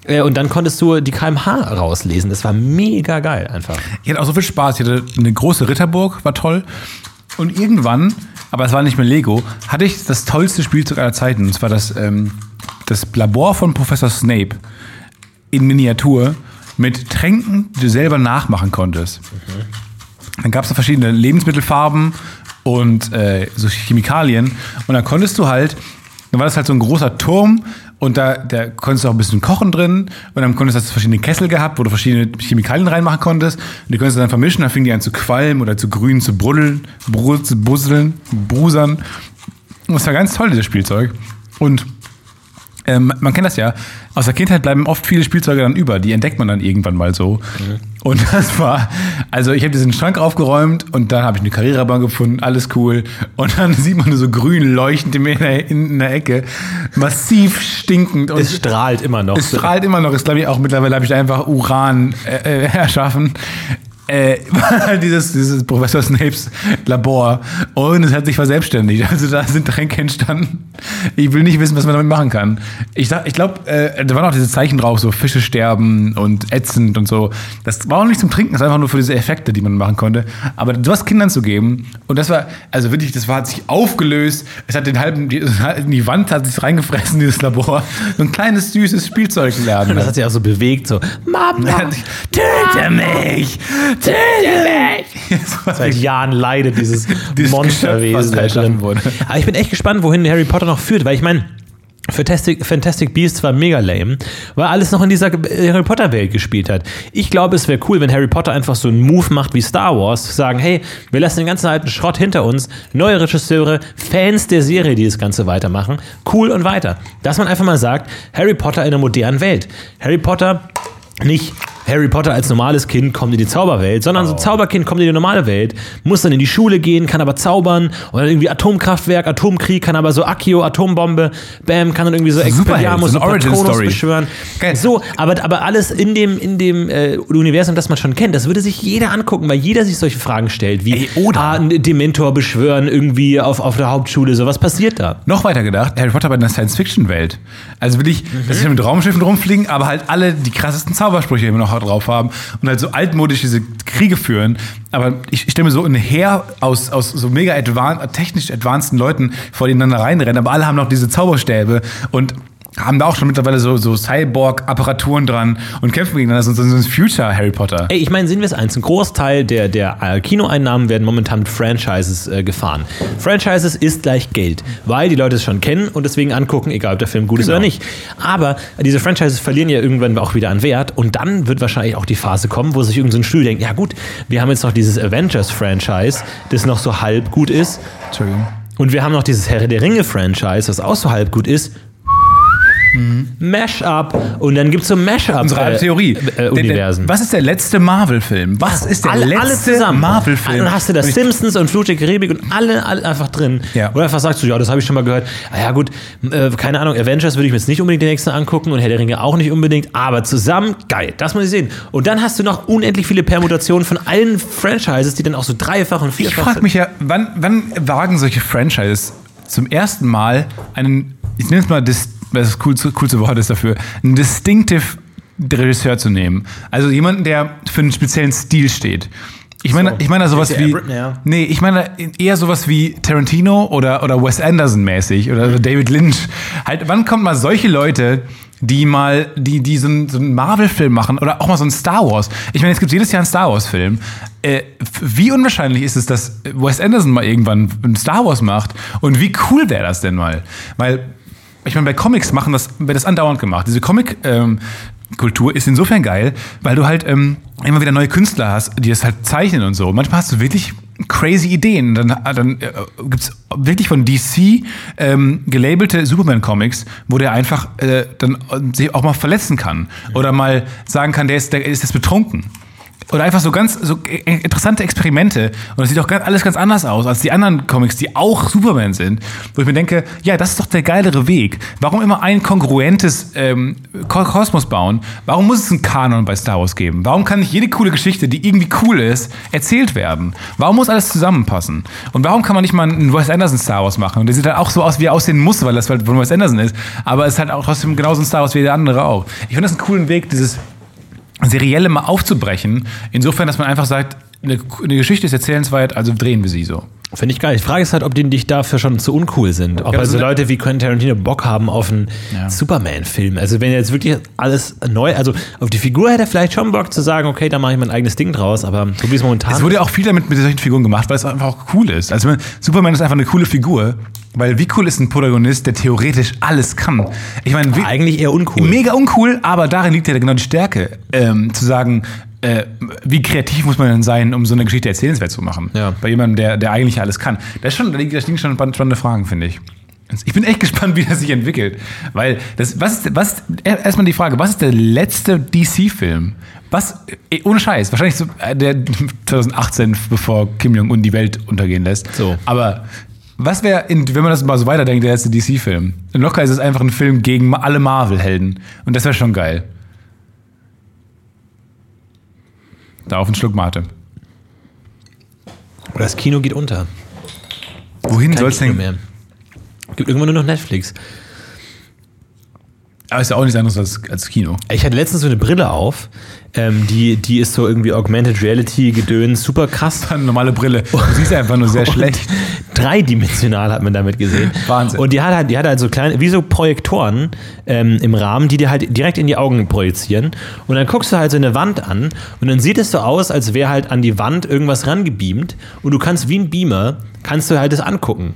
äh, und dann konntest du die kmh rauslesen. Das war mega geil einfach. Ich hatte auch so viel Spaß. Ich hatte eine große Ritterburg, war toll. Und irgendwann, aber es war nicht mehr Lego, hatte ich das tollste Spielzeug aller Zeiten. Und zwar das, ähm, das Labor von Professor Snape in Miniatur mit Tränken, die du selber nachmachen konntest. Dann gab es da verschiedene Lebensmittelfarben und äh, so Chemikalien. Und dann konntest du halt, dann war das halt so ein großer Turm und da, da konntest du auch ein bisschen kochen drin. Und dann konntest du verschiedene Kessel gehabt, wo du verschiedene Chemikalien reinmachen konntest. Und die konntest du dann vermischen, dann fingen die an zu qualmen oder zu grün, zu bruddeln, bru- zu busseln, brusern. Und das war ganz toll, dieses Spielzeug. Und ähm, man kennt das ja, aus der Kindheit bleiben oft viele Spielzeuge dann über, die entdeckt man dann irgendwann mal so. Und das war, also ich habe diesen Schrank aufgeräumt und dann habe ich eine Carrera-Bahn gefunden, alles cool. Und dann sieht man nur so grün leuchtend in der, in der Ecke, massiv stinkend. Und Es strahlt immer noch. es strahlt immer noch. Ist, glaube ich, auch mittlerweile habe ich einfach Uran äh, äh, erschaffen. Äh, dieses, dieses Professor Snapes Labor. Und es hat sich verselbstständigt. Also da sind Tränke entstanden. Ich will nicht wissen, was man damit machen kann. Ich, ich glaube, äh, da waren auch diese Zeichen drauf, so Fische sterben und ätzend und so. Das war auch nicht zum Trinken, das war einfach nur für diese Effekte, die man machen konnte. Aber sowas Kindern zu geben, und das war, also wirklich, das war, hat sich aufgelöst. Es hat den halben, die, die Wand hat sich reingefressen, dieses Labor. So ein kleines, süßes Spielzeug lernen. Das hat sich auch so bewegt, so, Mama, töte mich. Seit Jahren leidet dieses, Dieses Monsterwesen da erschaffen wurde. Aber ich bin echt gespannt, wohin Harry Potter noch führt, weil ich meine, Fantastic, Fantastic Beasts war mega lame, weil alles noch in dieser äh, Harry Potter Welt gespielt hat. Ich glaube, es wäre cool, wenn Harry Potter einfach so einen Move macht wie Star Wars, zu sagen, hey, wir lassen den ganzen alten Schrott hinter uns, neue Regisseure, Fans der Serie, die das Ganze weitermachen, cool und weiter. Dass man einfach mal sagt, Harry Potter in der modernen Welt. Harry Potter nicht Harry Potter als normales Kind kommt in die Zauberwelt, sondern so Zauberkind kommt in die normale Welt, muss dann in die Schule gehen, kann aber zaubern und dann irgendwie Atomkraftwerk, Atomkrieg, kann aber so Akio, Atombombe, Bam, kann dann irgendwie so Expelliarmus so und Patronus beschwören. Geil. So, aber, aber alles in dem, in dem äh, Universum, das man schon kennt, das würde sich jeder angucken, weil jeder sich solche Fragen stellt, wie Ey, oder? ah, Dementor beschwören irgendwie auf, auf der Hauptschule, so was passiert da? Noch weiter gedacht, Harry Potter bei einer Science-Fiction-Welt. Also will ich, dass sie mit Raumschiffen rumfliegen, aber halt alle die krassesten Zaubersprüche immer noch drauf haben und halt so altmodisch diese Kriege führen. Aber ich, ich stelle mir so ein Heer aus, aus so mega advan technisch advanceden Leuten vor denen dann reinrennen, aber alle haben noch diese Zauberstäbe und haben da auch schon mittlerweile so, so Cyborg-Apparaturen dran und kämpfen gegeneinander. So, so ein Future Harry Potter. Ey, ich meine, sehen wir es eins. Ein Großteil der, der äh, Kinoeinnahmen werden momentan mit Franchises äh, gefahren. Franchises ist gleich Geld, weil die Leute es schon kennen und deswegen angucken, egal ob der Film gut ist Genau. oder nicht. Aber diese Franchises verlieren ja irgendwann auch wieder an Wert und dann wird wahrscheinlich auch die Phase kommen, wo sich irgendein so ein Studio denkt, ja gut, wir haben jetzt noch dieses Avengers-Franchise, das noch so halb gut ist. Entschuldigung. Und wir haben noch dieses Herr der Ringe-Franchise, was auch so halb gut ist. Mash-up. Und dann gibt es so Mash-up. Unsere alte Theorie. Äh, Universen. der- Was ist der letzte Marvel-Film? Was ist der alle, letzte. Marvel-Film? Und hast du das Und ich- Simpsons und Fluch der Karibik und alle, alle einfach drin. Ja. Oder einfach sagst du, ja, das habe ich schon mal gehört. Ah, ja, gut, äh, keine Ahnung, Avengers würde ich mir jetzt nicht unbedingt den nächsten angucken und Herr der Ringe auch nicht unbedingt, aber zusammen, geil, das muss ich sehen. Und dann hast du noch unendlich viele Permutationen von allen Franchises, die dann auch so dreifach und Ich vierfach frage sind. mich ja, wann, wann wagen solche Franchises zum ersten Mal einen, ich nenne es mal, dis, das coolste, coolste Wort ist dafür, einen distinctive Regisseur zu nehmen. Also jemanden, der für einen speziellen Stil steht. Ich meine, ich meine da sowas wie, Abrams, ja. nee, ich meine eher sowas wie Tarantino oder, oder Wes Anderson mäßig oder Mhm. David Lynch. Halt, wann kommt mal solche Leute, die mal, die, die so einen, so einen Marvel-Film machen oder auch mal so einen Star Wars. Ich meine, es gibt jedes Jahr einen Star Wars-Film. Äh, wie unwahrscheinlich ist es, dass Wes Anderson mal irgendwann einen Star Wars macht? Und wie cool wäre das denn mal? Weil, ich meine, bei Comics machen das, wird das andauernd gemacht. Diese Comic, ähm, Kultur ist insofern geil, weil du halt ähm, immer wieder neue Künstler hast, die das halt zeichnen und so. Manchmal hast du wirklich crazy Ideen. Dann, dann äh, gibt's wirklich von DC ähm, gelabelte Superman-Comics, wo der einfach äh, dann äh, sich auch mal verletzen kann. Oder mal sagen kann, der ist, der ist jetzt betrunken. Oder einfach so ganz so interessante Experimente. Und das sieht auch ganz, alles ganz anders aus als die anderen Comics, die auch Superman sind. Wo ich mir denke, ja, das ist doch der geilere Weg. Warum immer ein kongruentes ähm, Ko- Kosmos bauen? Warum muss es einen Kanon bei Star Wars geben? Warum kann nicht jede coole Geschichte, die irgendwie cool ist, erzählt werden? Warum muss alles zusammenpassen? Und warum kann man nicht mal einen Wes Anderson Star Wars machen? Und der sieht halt auch so aus, wie er aussehen muss, weil das halt von Wes Anderson ist. Aber es ist halt auch trotzdem genauso ein Star Wars wie der andere auch. Ich finde das einen coolen Weg, dieses Serielle mal aufzubrechen. Insofern, dass man einfach sagt, eine, eine Geschichte ist erzählenswert, also drehen wir sie so. Finde ich geil. Die Frage ist halt, ob die nicht dafür schon zu uncool sind. Ob Ja, also also- Leute wie Quentin Tarantino Bock haben auf einen Ja. Superman-Film. Also wenn jetzt wirklich alles neu, also auf die Figur hätte er vielleicht schon Bock zu sagen, okay, da mache ich mein eigenes Ding draus, aber so wie es momentan Es wurde ja auch viel damit mit solchen Figuren gemacht, weil es einfach auch cool ist. Also man- Superman ist einfach eine coole Figur, weil wie cool ist ein Protagonist, der theoretisch alles kann? Ich meine, eigentlich eher uncool. Mega uncool, aber darin liegt ja genau die Stärke, ähm, zu sagen, äh, wie kreativ muss man denn sein, um so eine Geschichte erzählenswert zu machen? Ja. Bei jemandem, der, der eigentlich alles kann. Das, ist schon, da liegen schon spannende Fragen, finde ich. Ich bin echt gespannt, wie das sich entwickelt. Weil, das, was ist, was, er- erstmal die Frage, was ist der letzte DC-Film? Was, eh, ohne Scheiß, wahrscheinlich so, äh, der 2018, bevor Kim Jong-un die Welt untergehen lässt. So. Aber was wäre, wenn man das mal so weiterdenkt, der letzte DC-Film? Locker ist es einfach ein Film gegen alle Marvel-Helden. Und das wäre schon geil. Da auf einen Schluck Mate. Oder das Kino geht unter. Wohin soll's Kino denn? mehr. Gibt irgendwann nur noch Netflix. Aber ist ja auch nichts anderes als, als Kino. Ich hatte letztens so eine Brille auf, ähm, die, die ist so irgendwie Augmented Reality gedöns, super krass. Eine normale Brille. Du siehst einfach nur sehr schlecht. Dreidimensional hat man damit gesehen. Wahnsinn. Und die hat halt, die hat halt so kleine, wie so Projektoren ähm, im Rahmen, die dir halt direkt in die Augen projizieren. Und dann guckst du halt so eine Wand an und dann sieht es so aus, als wäre halt an die Wand irgendwas rangebeamt und du kannst wie ein Beamer, kannst du halt das angucken.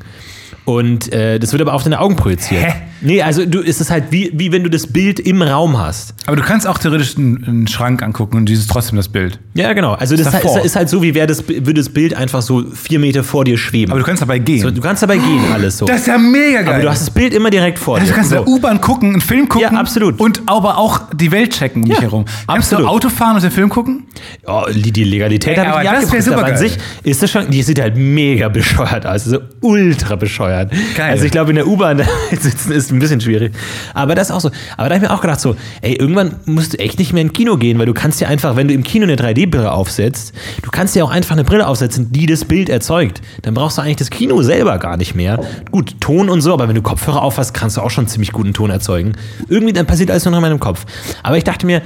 Und äh, das wird aber auf deine Augen projiziert. Hä? Nee, also du ist es halt wie, wie wenn du das Bild im Raum hast. Aber du kannst auch theoretisch einen, einen Schrank angucken und dieses trotzdem das Bild. Ja, genau. Also das Davor. ist, ist halt so, wie wäre das, würde das Bild einfach so vier Meter vor dir schweben. Aber du kannst dabei gehen. so, du kannst dabei gehen, alles so. das ist ja mega geil. aber du hast das Bild immer direkt vor Also dir. du kannst so. der U-Bahn gucken, einen Film gucken. Ja, absolut. Und aber auch die Welt checken um dich Ja, herum. Kannst du absolut. Auto fahren und den Film gucken? Oh, die, die Legalität Ey, habe ich das nicht wär abgeprüft, aber an sich ist das schon, die sieht halt mega bescheuert aus, also ultra bescheuert. Geil. Also ich glaube in der U-Bahn da sitzen ist ein bisschen schwierig, aber das ist auch so. Aber da habe ich mir auch gedacht so, ey, irgendwann musst du echt nicht mehr ins Kino gehen, weil du kannst ja einfach, wenn du im Kino eine 3D-Brille aufsetzt, du kannst ja auch einfach eine Brille aufsetzen, die das Bild erzeugt. Dann brauchst du eigentlich das Kino selber gar nicht mehr. Gut, Ton und so, aber wenn du Kopfhörer aufhast, kannst du auch schon ziemlich guten Ton erzeugen. Irgendwie dann passiert alles nur noch in meinem Kopf. Aber ich dachte mir,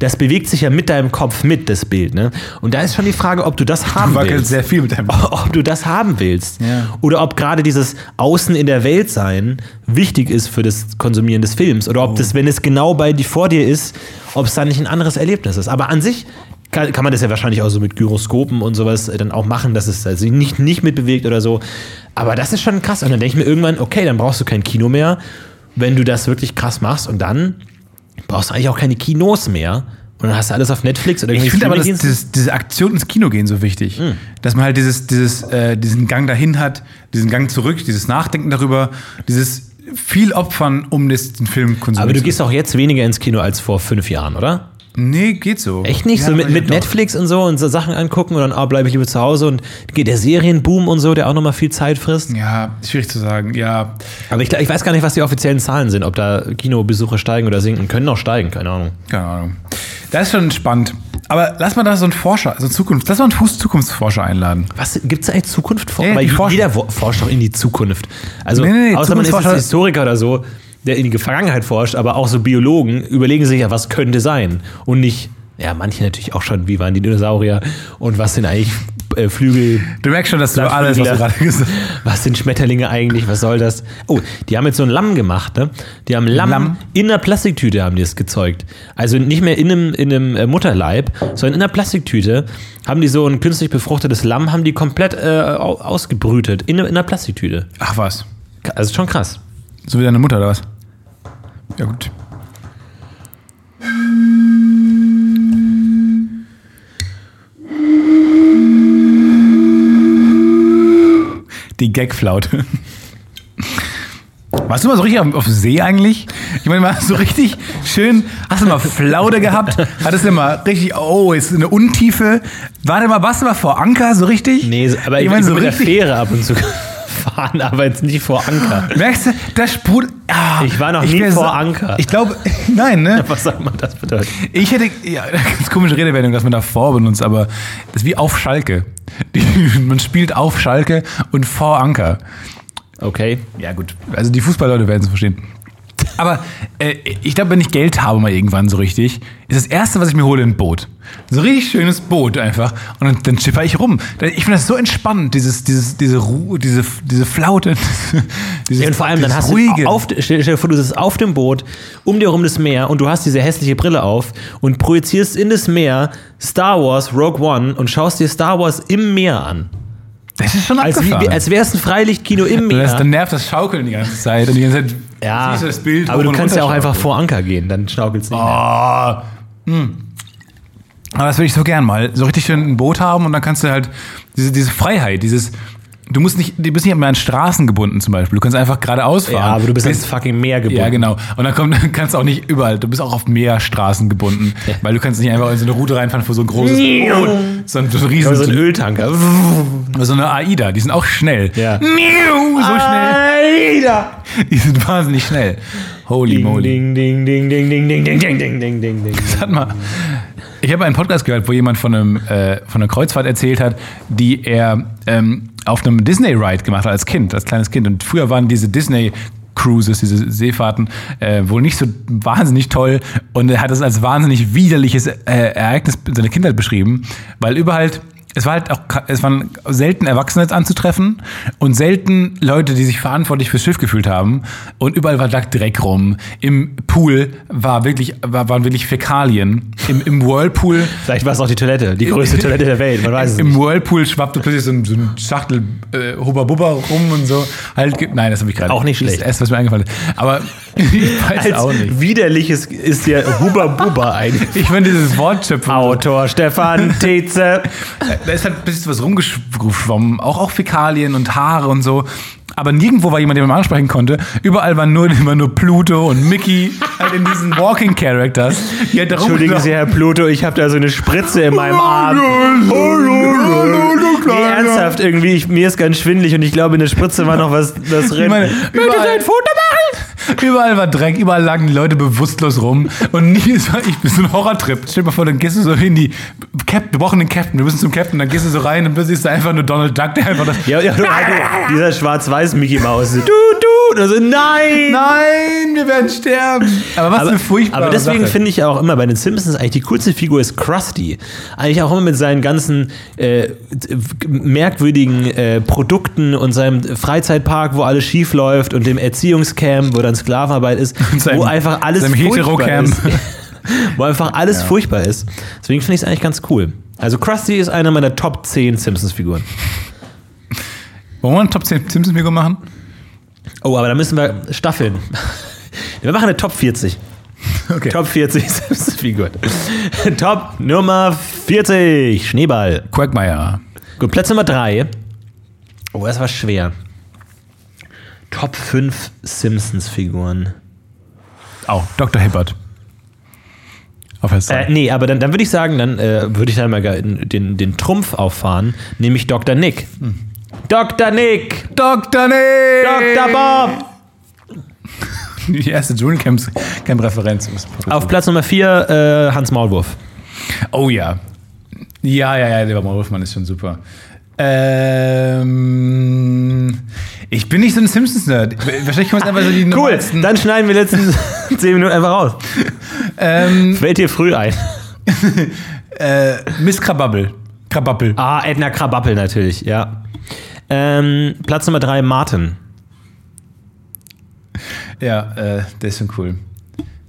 das bewegt sich ja mit deinem Kopf mit, das Bild. Ne? Und da ist schon die Frage, ob du das haben Du willst. sehr viel mit deinem Ob du das haben willst. Ja. Oder ob gerade dieses Außen in der Welt sein wichtig ist für das Konsumieren des Films. Oder ob das, wenn es genau bei dir vor dir ist, ob es dann nicht ein anderes Erlebnis ist. Aber an sich kann, kann man das ja wahrscheinlich auch so mit Gyroskopen und sowas äh, dann auch machen, dass es also nicht, nicht mitbewegt oder so. Aber das ist schon krass. Und dann denke ich mir irgendwann, okay, dann brauchst du kein Kino mehr, wenn du das wirklich krass machst. Und dann brauchst du eigentlich auch keine Kinos mehr. Und dann hast du alles auf Netflix oder Ich irgendwie finde aber das, Streamingdienste. dieses, diese Aktion ins Kino gehen so wichtig. Hm. Dass man halt dieses, dieses, äh, diesen Gang dahin hat, diesen Gang zurück, dieses Nachdenken darüber, dieses viel Opfern, um das, den Film konsumieren Aber du gehst auch jetzt weniger ins Kino als vor fünf Jahren, oder? Nee, geht so. Echt nicht? Ja, so mit, mit doch. Netflix und so und so Sachen angucken und dann ah, bleibe ich lieber zu Hause und geht der Serienboom und so, der auch nochmal viel Zeit frisst. Ja, schwierig zu sagen. Ja, Aber ich, ich weiß gar nicht, was die offiziellen Zahlen sind, ob da Kinobesuche steigen oder sinken. Können auch steigen, keine Ahnung. keine Ahnung. Das ist schon spannend. Aber lass mal da so einen Forscher, so Zukunft, lass mal einen Fuß Zukunftsforscher einladen. Was gibt es eigentlich Zukunft? Ja, Weil jeder forscht doch in die Zukunft. Also Nee, nee, nee, außer man ist Historiker oder so, der in die Vergangenheit forscht, aber auch so Biologen überlegen sich ja, was könnte sein und nicht. Ja, manche natürlich auch schon, wie waren die Dinosaurier und was sind eigentlich äh, Flügel, Du merkst schon, dass du alles, was du gerade gesagt hast. Was sind Schmetterlinge eigentlich? Was soll das? Oh, die haben jetzt so ein Lamm gemacht, ne? Die haben Lamm, Lamm? in einer Plastiktüte haben die es gezeugt. Also nicht mehr in einem, in einem äh, Mutterleib, sondern in einer Plastiktüte haben die so ein künstlich befruchtetes Lamm, haben die komplett äh, au- ausgebrütet. In, in einer Plastiktüte. Ach was. Also schon krass. So wie deine Mutter oder was? Ja, gut. Die Gagflaute. Warst du mal so richtig auf, auf See eigentlich? Ich meine, warst du richtig schön, hast du mal Flaute gehabt? Hattest du mal richtig, oh, ist eine Untiefe. Warte mal, warst du mal vor Anker so richtig? Nee, aber ich, meine, ich so bin mit der richtig. Fähre ab und zu fahren, aber jetzt nicht vor Anker. Merkst du, das sprudelt. Ah, Ich war noch nie wär vor Anker. Ich glaube, nein, ne? Was soll man das bedeuten? Ich hätte, ja, ganz komische Redewendung, dass man davor benutzt, aber das ist wie auf Schalke. Die, man spielt auf Schalke und vor Anker. Okay. Ja, gut. Also die Fußballleute werden es verstehen. Aber äh, ich glaube, wenn ich Geld habe mal irgendwann so richtig, ist das Erste, was ich mir hole, ein Boot. So ein richtig schönes Boot einfach. Und dann, dann schipper ich rum. Ich finde das so entspannend, dieses, dieses, diese Ruhe, diese, diese Flaute. Dieses, Ja, und vor allem, dann hast Ruhige. du auf, stell dir vor, du sitzt auf dem Boot, um dir herum das Meer und du hast diese hässliche Brille auf und projizierst in das Meer Star Wars Rogue One und schaust dir Star Wars im Meer an. Das ist schon Als, wie, abgefahren. als wäre es ein Freilichtkino im Meer. das, dann nervt das Schaukeln die ganze Zeit. Und die ganze Zeit ja, das Bild aber du kannst ja auch einfach vor Anker gehen, dann schaukelst du nicht mehr. Ah. Hm. Aber das würde ich so gern mal. So richtig schön ein Boot haben und dann kannst du halt diese, diese Freiheit, dieses. Du musst nicht, du bist nicht mehr an Straßen gebunden zum Beispiel. Du kannst einfach geradeaus fahren. Ja, aber du bist Bis- ins fucking Meer gebunden. Ja, genau. Und dann kommt, dann kannst du auch nicht überall. Du bist auch auf mehr Straßen gebunden. Weil du kannst nicht einfach in so eine Route reinfahren für so ein großes Boot. So ein, so ein riesen, so ein Öltanker. so eine AIDA. Die sind auch schnell. Ja. So schnell. Alter! Die sind wahnsinnig schnell. Holy Ding, moly. ding, ding, ding, ding, ding, ding, ding, ding, ding, ding, ding, ding. Warte mal. Ich habe einen Podcast gehört, wo jemand von, einem, äh, von einer Kreuzfahrt erzählt hat, die er ähm, auf einem Disney-Ride gemacht hat als Kind, als kleines Kind. Und früher waren diese Disney- Cruises, diese Seefahrten, äh, wohl nicht so wahnsinnig toll. Und er hat es als wahnsinnig widerliches äh, Ereignis seiner Kindheit beschrieben, weil überall es war halt auch, es waren selten Erwachsene anzutreffen und selten Leute, die sich verantwortlich fürs Schiff gefühlt haben. Und überall war Dreck rum. Im Pool war wirklich, war, waren wirklich Fäkalien. Im, im Whirlpool, Vielleicht war es auch die Toilette, die größte Toilette der Welt, man weiß es im nicht. Whirlpool schwappte plötzlich so ein, so ein Schachtel äh, Hubba Bubba rum und so. Halt, nein, das habe ich gerade. Auch nicht Das schlecht. ist das Erste, was mir eingefallen ist. Aber ich weiß Als auch nicht. widerliches ist dir Huba Buba ein. Ich finde dieses Wortschöpfen. Autor Stefan Teze. Da ist halt ein bisschen was rumgeschwommen. Auch, auch Fäkalien und Haare und so. Aber nirgendwo war jemand, den man ansprechen konnte. Überall waren nur, immer nur Pluto und Mickey, halt in diesen Walking Characters. Die halt Entschuldigen Sie, Herr Pluto, ich habe da so eine Spritze in meinem Arm. Nee, ernsthaft irgendwie, ich, mir ist ganz schwindelig und ich glaube, in der Spritze war noch was, das meine, Möchtest du ein Foto machen? Überall war Dreck, überall lagen die Leute bewusstlos rum. Und nie, war, ich bin so ein Horrortrip. Stell dir mal vor, dann gehst du so in die, Captain, wir brauchen den Captain, wir müssen zum Captain, dann gehst du so rein und plötzlich ist da einfach nur Donald Duck, der einfach das, Ja, ja, du, du, dieser schwarz-weiß Mickey Maus. Du, du, also nein! nein, wir werden sterben. Aber was Aber, eine furchtbare aber deswegen finde ich auch immer bei den Simpsons eigentlich die coolste Figur ist Krusty. Eigentlich auch immer mit seinen ganzen äh, merkwürdigen äh, Produkten und seinem Freizeitpark, wo alles schief läuft und dem Erziehungscamp, wo dann Sklavenarbeit ist, seinem- wo einfach alles furchtbar ist. wo einfach alles furchtbar ist. Deswegen finde ich es eigentlich ganz cool. Also Krusty ist einer meiner Top 10 Simpsons-Figuren. Wollen wir einen Top 10 Simpsons-Figur machen? Oh, aber da müssen wir staffeln. Wir machen eine Top 40. Okay. Top 40 Simpsons-Figuren. Top Nummer 40, Schneeball. Quagmire. Gut, Platz Nummer 3. Oh, das war schwer. Top 5 Simpsons-Figuren. Auch Dr. Hibbert. Auf. Äh, nee, aber dann, dann würde ich sagen, dann äh, würde ich dann mal den, den Trumpf auffahren, nämlich Dr. Nick. Dr. Nick! Dr. Nick! Dr. Bob! Die erste Dschungelcamp-Referenz. Auf Platz Nummer 4 äh, Hans Maulwurf. Oh ja. Ja, ja, ja, der Wolfmann ist schon super. Ähm, ich bin nicht so ein Simpsons-Nerd. Wahrscheinlich kommen es einfach so die Cool, dann schneiden wir letzten 10 Minuten einfach raus. Ähm, Fällt dir früh ein. äh, Miss Krabappel. Krabappel. Ah, Edna Krabappel natürlich, ja. Ähm, Platz Nummer 3 Martin. Ja, äh, der ist schon cool.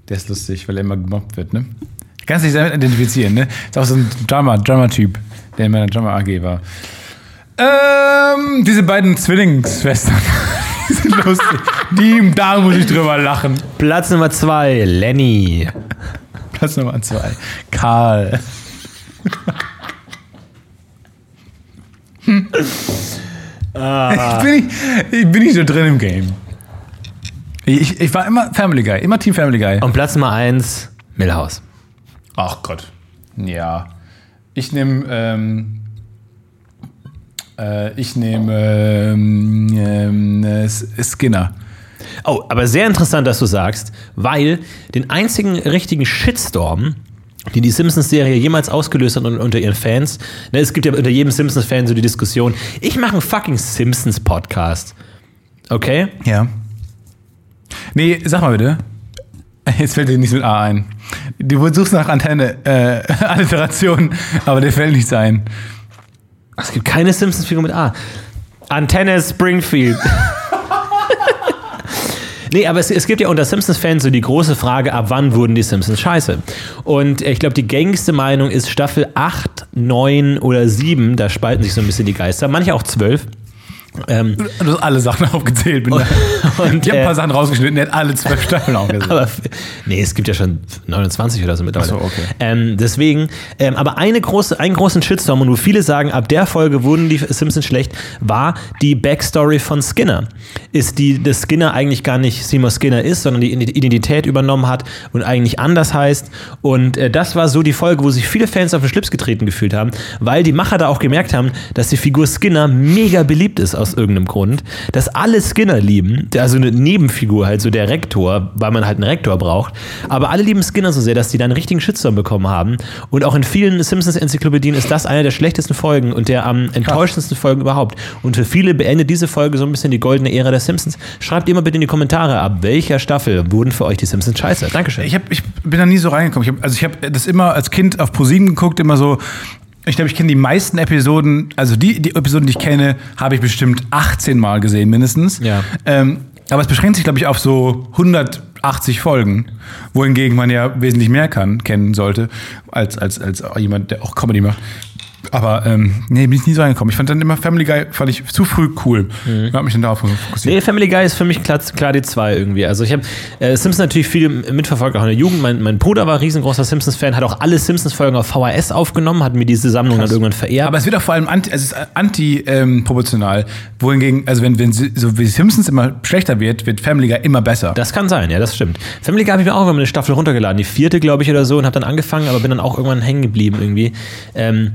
Der ist lustig, weil er immer gemobbt wird, ne? Kannst dich damit identifizieren, ne? Ist auch so ein Drama, Drama-Typ, der in meiner Drama-AG war. Ähm, diese beiden Zwillingsschwestern. die sind lustig. Die, da muss ich drüber lachen. Platz Nummer 2 Lenny. Platz Nummer zwei. Karl. Ich, bin nicht, ich bin nicht so drin im Game. Ich, ich war immer Family Guy, immer Team Family Guy. Und Platz Nummer 1 Millhouse. Ach Gott. Ja. Ich nehme. Ähm, äh, ich nehme ähm, äh, Skinner. Oh, aber sehr interessant, dass du sagst, weil den einzigen richtigen Shitstorm, die die Simpsons-Serie jemals ausgelöst hat un- unter ihren Fans, ne, es gibt ja unter jedem Simpsons-Fan so die Diskussion, ich mache einen fucking Simpsons-Podcast. Okay? Ja. Nee, sag mal bitte. Jetzt fällt dir nichts mit A ein. Du suchst nach Antenne, äh, Alliteration, aber dir fällt nichts ein. Es gibt keine Simpsons-Figur mit A. Antenne Springfield. Nee, aber es, es gibt ja unter Simpsons-Fans so die große Frage, ab wann wurden die Simpsons scheiße? Und ich glaube, die gängigste Meinung ist Staffel 8, 9 oder 7. Da spalten sich so ein bisschen die Geister. Manche auch 12. Ähm, Du hast alle Sachen aufgezählt. Bin da. und, ich habe ein paar äh, Sachen rausgeschnitten, der hat alle zwölf Staffeln aber f- nee, es gibt ja schon 29 oder so mittlerweile. Ach so, okay. ähm, deswegen, ähm, aber eine große, einen großen Shitstorm und wo viele sagen, ab der Folge wurden die Simpsons schlecht, war die Backstory von Skinner. Ist die, dass Skinner eigentlich gar nicht Seymour Skinner ist, sondern die Identität übernommen hat und eigentlich anders heißt. Und äh, das war so die Folge, wo sich viele Fans auf den Schlips getreten gefühlt haben, weil die Macher da auch gemerkt haben, dass die Figur Skinner mega beliebt ist aus irgendeinem Grund, dass alle Skinner lieben, der- also eine Nebenfigur halt, so der Rektor, weil man halt einen Rektor braucht, aber alle lieben Skinner so sehr, dass die da einen richtigen Shitstorm bekommen haben und auch in vielen Simpsons-Enzyklopädien ist das eine der schlechtesten Folgen und der am enttäuschendsten Folgen überhaupt und für viele beendet diese Folge so ein bisschen die goldene Ära der Simpsons. Schreibt immer bitte in die Kommentare, ab welcher Staffel wurden für euch die Simpsons scheiße. Dankeschön. Ich, hab, ich bin da nie so reingekommen. Ich hab, also ich habe das immer als Kind auf ProSieben geguckt, immer so. Ich glaube, ich kenne die meisten Episoden, also die, die Episoden, die ich kenne, habe ich bestimmt 18 Mal gesehen, mindestens. Ja. Ähm, aber es beschränkt sich, glaube ich, auf so 180 Folgen, wohingegen man ja wesentlich mehr kann, kennen sollte, als, als, als jemand, der auch Comedy macht. Aber ähm, nee, bin ich nie so reingekommen. Ich fand dann immer Family Guy fand ich zu früh cool. Mhm. Hab mich dann darauf fokussiert. Nee, Family Guy ist für mich klar, klar die zwei irgendwie. Also ich habe äh, Simpsons natürlich viel mitverfolgt, auch in der Jugend. Mein, mein Bruder war riesengroßer Simpsons-Fan, hat auch alle Simpsons-Folgen auf VHS aufgenommen, hat mir diese Sammlung dann irgendwann verehrt. Aber es wird auch vor allem anti, ist anti-proportional. wohingegen, also wenn, wenn so wie Simpsons immer schlechter wird, wird Family Guy immer besser. das kann sein, ja, das stimmt. Family Guy habe ich mir auch immer eine Staffel runtergeladen, die vierte, glaube ich, oder so, und habe dann angefangen, aber bin dann auch irgendwann hängen geblieben irgendwie. Ähm,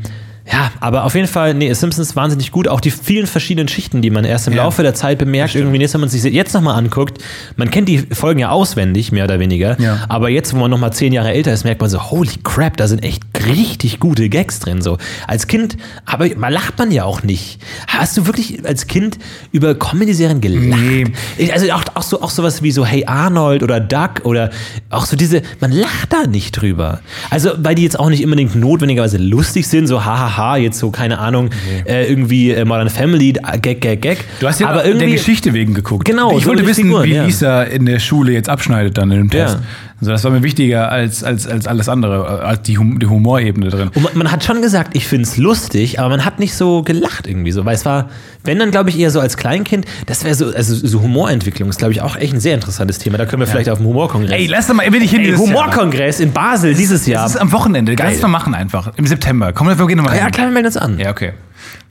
Ja, aber auf jeden Fall, nee, Simpsons wahnsinnig gut. Auch die vielen verschiedenen Schichten, die man erst im Ja. Laufe der Zeit bemerkt, irgendwie, jetzt, wenn man sich jetzt nochmal anguckt, man kennt die Folgen ja auswendig, mehr oder weniger. Ja. Aber jetzt, wo man nochmal zehn Jahre älter ist, merkt man so, holy crap, da sind echt richtig gute Gags drin. So. Als Kind, aber man lacht man ja auch nicht. Hast du wirklich als Kind über Comedy-Serien gelacht? Nee. Also auch, auch, so, auch sowas wie so Hey Arnold oder Duck oder auch so diese, man lacht da nicht drüber. Also, weil die jetzt auch nicht unbedingt notwendigerweise lustig sind, so hahaha, jetzt so, keine Ahnung, äh, irgendwie äh, Modern Family, äh, Gag, Gag, Gag. Du hast ja aber der irgendwie, Geschichte wegen geguckt. Genau, Ich so wollte wissen, Figuren, wie ja. Lisa in der Schule jetzt abschneidet dann in dem Test. Ja. Also das war mir wichtiger als, als, als alles andere, als die, hum die Humorebene drin. Und man, hat schon gesagt, ich finde es lustig, aber man hat nicht so gelacht irgendwie so, weil es war, wenn dann glaube ich eher so als Kleinkind, das wäre so, also so Humorentwicklung ist glaube ich auch echt ein sehr interessantes Thema. Da können wir vielleicht auf dem Humorkongress. Ey, lass doch mal, will ich hin Ey. Humorkongress in Basel dieses Jahr. Das ist am Wochenende. Geil. Lass mal machen einfach. Im September. Komm, wir gehen nochmal ja, hin. klar, wir melden uns an. Ja, okay.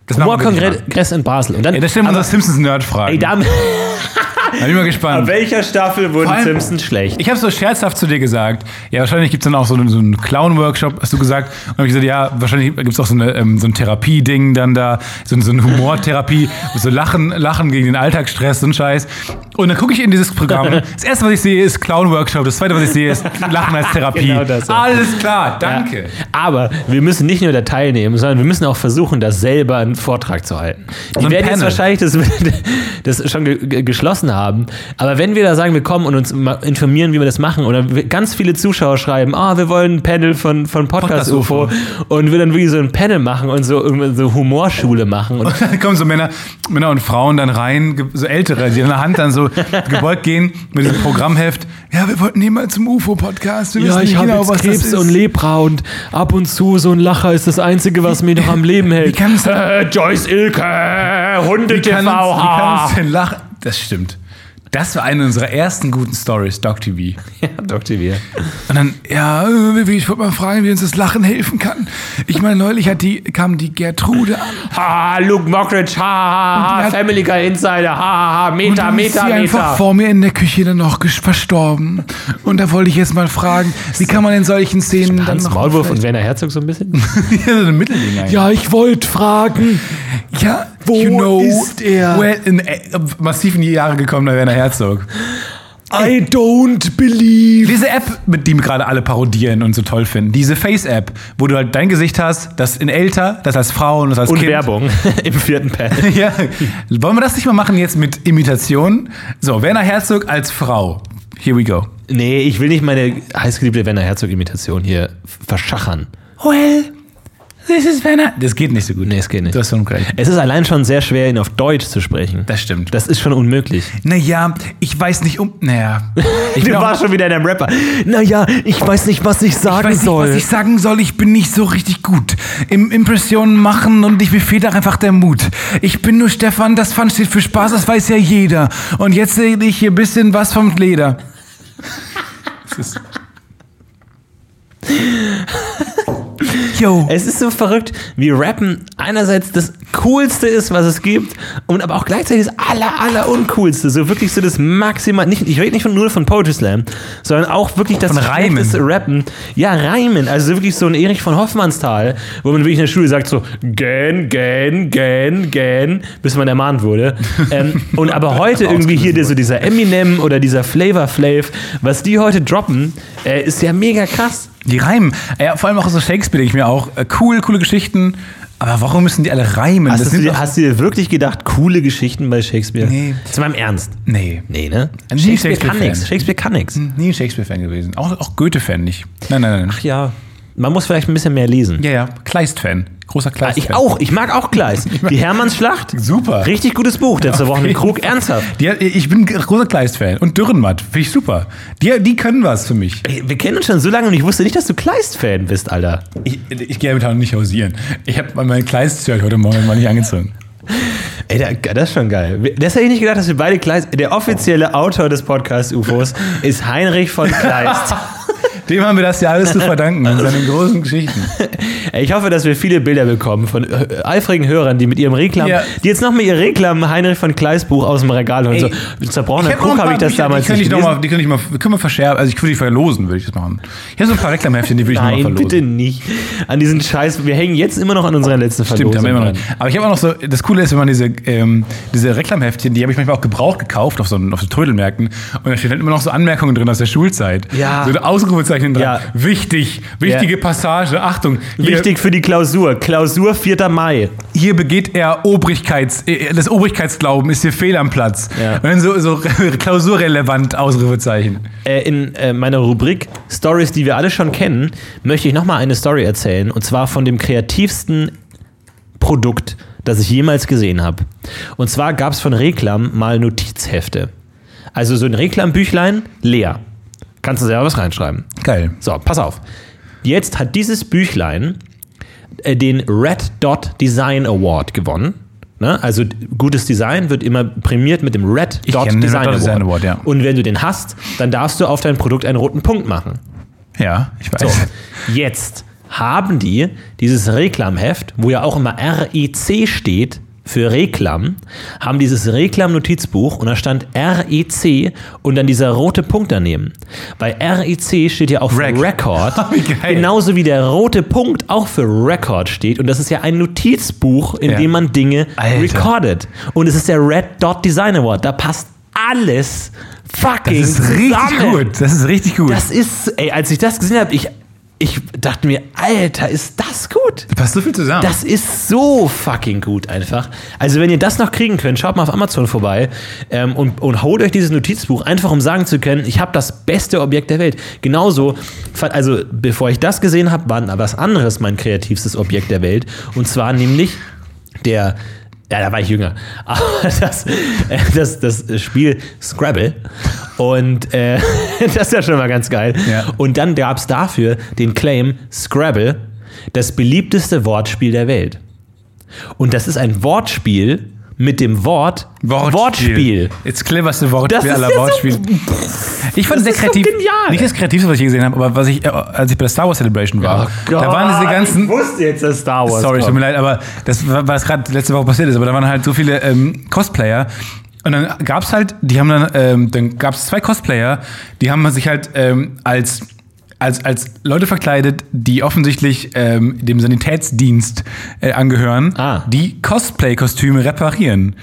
Das. Humorkongress in Basel. Und dann, Ja, da stellen wir unsere Simpsons-Nerd-Fragen. ey, da, Da bin ich mal gespannt. welcher Staffel wurden allem- Simpsons schlecht? Ich habe so scherzhaft zu dir gesagt, ja, wahrscheinlich gibt es dann auch so einen, so einen Clown-Workshop, hast du gesagt. Und habe ich gesagt, ja, wahrscheinlich gibt es auch so, eine, ähm, so ein Therapieding dann da, so, so eine Humortherapie, so Lachen, Lachen gegen den Alltagsstress und Scheiß. Und dann gucke ich in dieses Programm. Das erste, was ich sehe, ist Clown-Workshop. Das zweite, was ich sehe, ist Lachen als Therapie. Genau das, ja. Alles klar, danke. Ja. Aber wir müssen nicht nur da teilnehmen, sondern wir müssen auch versuchen, da selber einen Vortrag zu halten. Die ein werden jetzt Panel. wahrscheinlich das, das schon ge geschlossen haben. Aber wenn wir da sagen, wir kommen und uns informieren, wie wir das machen, oder ganz viele Zuschauer schreiben, ah, wir wollen ein Panel von, von Podcast, UFO und wir dann wirklich so ein Panel machen und so, irgendwie so Humorschule machen. Und Dann kommen so Männer, Männer und Frauen dann rein, so ältere, die in der Hand dann so gebeugt gehen mit diesem Programmheft. Ja, wir wollten hier mal zum UFO-Podcast. Wir wissen nicht genau, was das ist. Lepra und ab und zu so ein Lacher ist das Einzige, was mich noch am Leben hält. Wie es äh, Joyce Ilke, Hunde TV. wie kann ha. denn lachen? Das stimmt. Das war eine unserer ersten guten Stories, Doc TV. Ja. Wir. Und dann, ja, äh, ich wollte mal fragen, wie uns das Lachen helfen kann. Ich meine, neulich hat die, kam die Gertrude an. Ha, Luke Mockridge, ha, ha, Und ha, Family Guy Insider, ha, ha, ha, Und Meter, dann ist sie einfach Meter. vor mir in der Küche dann noch verstorben. Und da wollte ich jetzt mal fragen, wie kann man in solchen Szenen dann Hans noch... Maulwurf und Werner Herzog so ein bisschen? ja, so ein Mittelding eigentlich. Ja, ich wollte fragen. Ja, Wo ist er? Well, in, äh, massiv in die Jahre gekommen, der Werner Herzog. I don't believe. Diese App, mit die gerade alle parodieren und so toll finden, diese Face-App, wo du halt dein Gesicht hast, das in älter, das als Frau und das als Und Kind. Werbung im vierten Panel. Ja. Wollen wir das nicht mal machen jetzt mit Imitation? So, Werner Herzog als Frau. Here we go. Nee, ich will nicht meine heißgeliebte Werner Herzog-Imitation hier verschachern. Well, this is Werner. Das geht nicht so gut. Nee, es geht nicht. Du hast schon recht. Es ist allein schon sehr schwer, ihn auf Deutsch zu sprechen. Das stimmt. Das ist schon unmöglich. Naja, ich weiß nicht um. Naja. Ich Du warst schon wieder in deinem Rapper. Naja, ich weiß nicht, was ich sagen Ich weiß nicht, soll. was ich sagen soll. Ich bin nicht so richtig gut im Impressionen machen und ich, mir fehlt einfach der Mut. Ich bin nur Stefan, das Fun steht für Spaß, das weiß ja jeder. Und jetzt sehe ich hier ein bisschen was vom Leder. Das ist- Yo. Es ist so verrückt, wie Rappen einerseits das Coolste ist, was es gibt, und aber auch gleichzeitig das aller, aller Uncoolste. So wirklich so das Maximal. Nicht, ich rede nicht von, nur von Poetry Slam, sondern auch wirklich das Von Reimen. Rappen. Ja, Reimen. Also so wirklich so ein Erich von Hoffmannsthal, wo man wirklich in der Schule sagt so, gähn, gähn, gähn, gähn, bis man ermahnt wurde. ähm, und aber heute irgendwie hier der, so dieser Eminem oder dieser Flavor Flav, was die heute droppen, äh, ist ja mega krass. Die reimen. Ja, vor allem auch so Shakespeare, denke ich mir auch. Äh, Cool, coole Geschichten. Aber warum müssen die alle reimen? Hast, du dir, hast du dir wirklich gedacht, coole Geschichten bei Shakespeare? Nee. Zu meinem Ernst. nee. Nee, ne? Nie Shakespeare kann Shakespeare-Fan. nix. Shakespeare kann nix. Nie ein Shakespeare-Fan gewesen. Auch, auch Goethe-Fan nicht. Nein, nein, nein. Ach ja. Man muss vielleicht ein bisschen mehr lesen. Ja, ja. Kleist-Fan. Großer Ah, Kleist-Fan. Ich auch. Ich mag auch Gleis. Die Hermannsschlacht. Super. Richtig gutes Buch. Letzte Woche mit jeden Krug. Ernsthaft. Die, ich bin großer Kleist-Fan. Und Dürrenmatt. Finde ich super. Die, die können was für mich. Wir kennen uns schon so lange und ich wusste nicht, dass du Kleist-Fan bist, Alter. Ich, ich gehe damit auch nicht hausieren. Ich habe mein Kleist-Shirt heute Morgen mal nicht angezogen. Ey, das ist schon geil. Das hätte ich nicht gedacht, dass wir beide Kleist. Der offizielle Autor des Podcasts UFOs ist Heinrich von Kleist. Dem haben wir das ja alles zu verdanken in seinen großen Geschichten. Ich hoffe, dass wir viele Bilder bekommen von äh, eifrigen Hörern, die mit ihrem Reklam, Ja. die jetzt noch mal ihr Reklam Heinrich von Kleist Buch aus dem Regal holen. Ey, So, zerbrochener Krug habe ich das damals die nicht ich noch mal, Die könnte ich mal, können wir verscherben, also ich würde die verlosen, würde ich das machen. Ich habe so ein paar Reklamheftchen, die würde ich noch mal Nein, verlosen. bitte nicht. An diesen Scheiß, wir hängen jetzt immer noch an unserer letzten Stimmt, Verlosung. haben wir immer noch. Aber ich habe auch noch so, das Coole ist, wenn man diese, ähm, diese Reklamheftchen, die habe ich manchmal auch gebraucht gekauft auf so, auf so Trödelmärkten und da stehen halt immer noch so Anmerkungen drin aus der Schulzeit. Ja. So Ausrufezeichen dran. Ja. Wichtig, wichtige Passage, Achtung. Hier, Wichtig für die Klausur. Klausur 4. Mai. Hier begeht er Obrigkeits, äh, das Obrigkeitsglauben ist hier fehl am Platz. Ja. Und dann so, so klausurrelevant Ausrufezeichen. Äh, in äh, meiner Rubrik Stories, die wir alle schon kennen, möchte ich nochmal eine Story erzählen. Und zwar von dem kreativsten Produkt, das ich jemals gesehen habe. Und zwar gab es von Reklam mal Notizhefte. Also so ein Reklambüchlein leer. Kannst du selber was reinschreiben. Geil. So, pass auf. Jetzt hat dieses Büchlein äh, den Red Dot Design Award gewonnen. Ne? Also gutes Design wird immer prämiert mit dem Red Dot Design, Red Dot Design Award. Award, ja. Und wenn du den hast, dann darfst du auf dein Produkt einen roten Punkt machen. Ja, ich weiß. So, jetzt haben die dieses Reklamheft, wo ja auch immer REC steht für Reklam, haben dieses Reklam-Notizbuch und da stand REC und dann dieser rote Punkt daneben. Bei REC steht ja auch für Rec. Record, genauso wie der rote Punkt auch für Record steht und das ist ja ein Notizbuch, in Ja. dem man Dinge Alter. recordet. Und es ist der Red Dot Design Award, da passt alles fucking Das ist richtig zusammen. gut. Das ist richtig gut. Das ist, ey, als ich das gesehen habe, ich, ich dachte mir, Alter, ist das gut? Da passt so viel zusammen. Das ist so fucking gut einfach. Also wenn ihr das noch kriegen könnt, schaut mal auf Amazon vorbei ähm, und, und holt euch dieses Notizbuch, einfach um sagen zu können, ich habe das beste Objekt der Welt. Genauso, also bevor ich das gesehen habe, war was anderes mein kreativstes Objekt der Welt. Und zwar nämlich der, ja, da war ich jünger, aber das, äh, das, das Spiel Scrabble. Und äh, das ist ja schon mal ganz geil. Ja. Und dann gab es dafür den Claim Scrabble, das beliebteste Wortspiel der Welt. Und das ist ein Wortspiel mit dem Wort Wortspiel. Das cleverste Wortspiel aller ja so- Wortspiele. ich fand es sehr so kreativ. genial. Nicht das kreativste, was ich je gesehen habe, aber was ich, äh, als ich bei der Star Wars Celebration war, da waren diese ganzen. Ich wusste jetzt, dass Star Wars Sorry, tut kommt. mir leid, aber das war, was gerade letzte Woche passiert ist. Aber da waren halt so viele ähm, Cosplayer. Und dann gab's halt, die haben dann, ähm, dann gab's zwei Cosplayer, die haben sich halt ähm, als, als, als Leute verkleidet, die offensichtlich ähm, dem Sanitätsdienst äh, angehören, Ah. die Cosplay-Kostüme reparieren.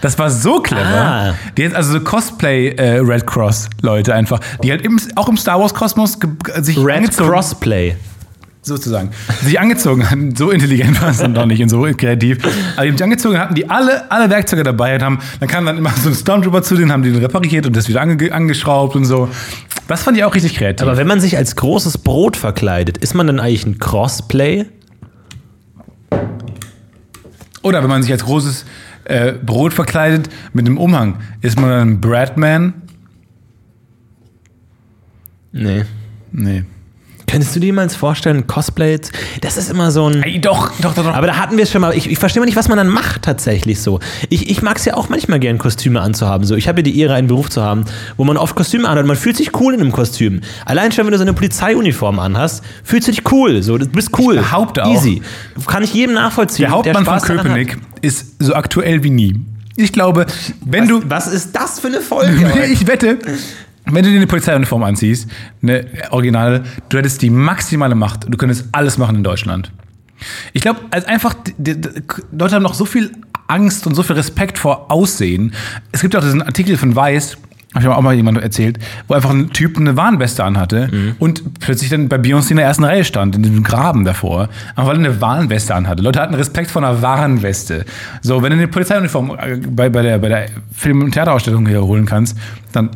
Das war so clever. Ah. Die hat also so Cosplay äh, Red Cross Leute einfach, die halt im, auch im Star Wars Kosmos sich Red Crossplay. Sozusagen, sich angezogen hatten. So intelligent war es dann doch nicht und so kreativ. Aber die haben sich angezogen hatten, die alle, alle Werkzeuge dabei haben. Dann kam dann immer so ein Stormtrooper zu denen, haben die den repariert und das wieder ange angeschraubt und so. Das fand ich auch richtig kreativ. Aber wenn man sich als großes Brot verkleidet, ist man dann eigentlich ein Crossplay? Oder wenn man sich als großes äh, Brot verkleidet mit einem Umhang, ist man dann ein Bradman? Nee. Nee. Könntest du dir jemals vorstellen, Cosplay? Das ist immer so ein. Ey, doch, doch, doch, doch. Aber da hatten wir es schon mal. Ich, ich verstehe mal nicht, was man dann macht tatsächlich so. Ich, ich mag es ja auch manchmal gern, Kostüme anzuhaben. So. Ich habe ja die Ehre, einen Beruf zu haben, wo man oft Kostüme anhat. Man fühlt sich cool in einem Kostüm. Allein schon, wenn du so eine Polizeiuniform anhast, fühlst du dich cool. So. Du bist cool. Ich behaupte auch. Easy. Kann ich jedem nachvollziehen. der Hauptmann von daran hat. Köpenick ist so aktuell wie nie. Ich glaube, wenn du. Was ist das für eine Folge? ich wette, wenn du dir eine Polizeiuniform anziehst, eine originale, du hättest die maximale Macht. Du könntest alles machen in Deutschland. Ich glaube, als einfach, die, die, Leute haben noch so viel Angst und so viel Respekt vor Aussehen. Es gibt auch diesen Artikel von Weiß, habe ich auch mal jemand erzählt, wo einfach ein Typ eine Warnweste anhatte und plötzlich dann bei Beyoncé in der ersten Reihe stand, in diesem Graben davor, einfach weil er eine Warnweste anhatte. Leute hatten Respekt vor einer Warnweste. So, wenn du eine Polizeiuniform äh, bei, bei der, bei der Film- und Theaterausstellung hier holen kannst, dann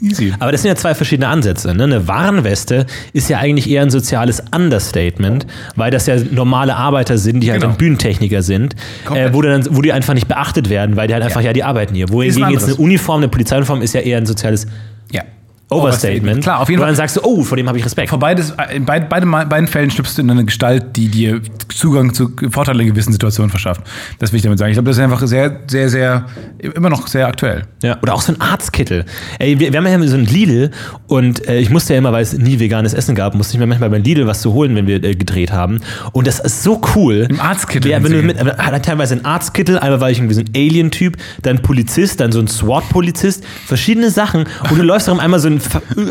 easy. Aber das sind ja zwei verschiedene Ansätze. Ne? Eine Warnweste ist ja eigentlich eher ein soziales Understatement, weil das ja normale Arbeiter sind, die halt Genau. Bühnentechniker sind, äh, wo, dann, wo die einfach nicht beachtet werden, weil die halt einfach, ja, die arbeiten hier. Wohingegen jetzt eine. Uniform, eine Polizeiuniform ist ja eher ein soziales Ja. Overstatement. Klar, auf jeden Und Fall. dann sagst du, oh, vor dem habe ich Respekt. Vor beides, in beid, beide, beiden Fällen schlüpfst du in eine Gestalt, die dir Zugang zu Vorteilen in gewissen Situationen verschafft. Das will ich damit sagen. Ich glaube, das ist einfach sehr, sehr, sehr, immer noch sehr aktuell. Ja, oder auch so ein Arztkittel. Ey, wir, wir haben ja so ein Lidl und äh, ich musste ja immer, weil es nie veganes Essen gab, musste ich mir manchmal beim Lidl was zu holen, wenn wir äh, gedreht haben. Und das ist so cool. Im Arztkittel Ja, wenn du mit, hat teilweise einen Arztkittel, einmal war ich irgendwie so ein Alien-Typ, dann Polizist, dann so ein SWAT-Polizist, verschiedene Sachen. Und du läufst darum einmal so ein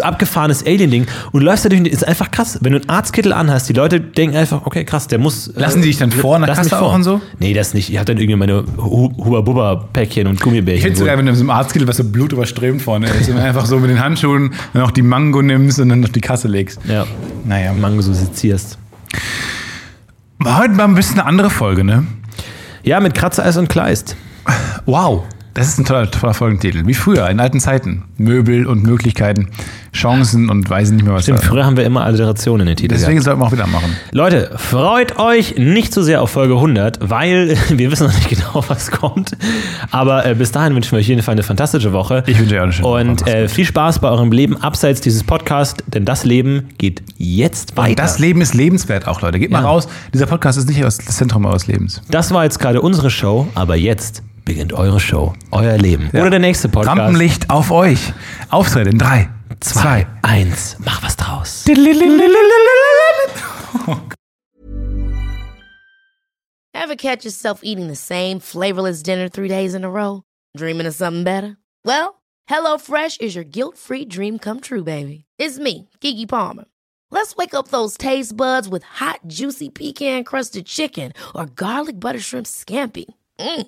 abgefahrenes Alien-Ding und du läufst da durch, ist einfach krass. Wenn du einen Arztkittel anhast, die Leute denken einfach, okay, krass, der muss. äh, Lassen die dich dann vor mich Kasse auch und so? Nee, das nicht. Ich habe dann irgendwie meine Hu- Huba-Bubba-Päckchen und Ich Gummibärchen. finde es geholt. sogar, wenn du in so einem Arztkittel, was so Blut überströmt vorne ist, und einfach so mit den Handschuhen dann auch die Mango nimmst und dann auf die Kasse legst. Ja. Naja, Mango so sezierst. war heute mal ein bisschen eine andere Folge, ne? Ja, mit Kratzeis und Kleist. Wow. Das ist ein toller, toller Folgentitel. Wie früher, in alten Zeiten. Möbel und Möglichkeiten, Chancen und weiß nicht mehr was. Stimmt, früher haben wir immer Alliterationen in den Titeln. Deswegen gehabt. sollten wir auch wieder machen. Leute, freut euch nicht zu sehr auf Folge 100, weil wir wissen noch nicht genau, was kommt. Aber äh, bis dahin wünschen wir euch jeden Fall eine fantastische Woche. Ich wünsche euch auch eine schöne Woche. Und Macht's äh, viel Spaß bei eurem Leben abseits dieses Podcasts, denn das Leben geht jetzt weiter. Und das Leben ist lebenswert auch, Leute. Geht mal Ja. raus. Dieser Podcast ist nicht das Zentrum eures Lebens. Das war jetzt gerade unsere Show, aber jetzt beginnt eure Show, euer Leben. Oder der nächste Podcast. Rampenlicht auf euch. Auftritt in drei, zwei. eins. Mach was draus. Ever catch yourself eating the same flavorless dinner three days in a row? Dreaming of something better? Well, HelloFresh is your guilt free dream come true, baby. It's me, Kiki Palmer. Let's wake up those taste buds with hot, juicy pecan crusted chicken or garlic butter shrimp scampi. Mm.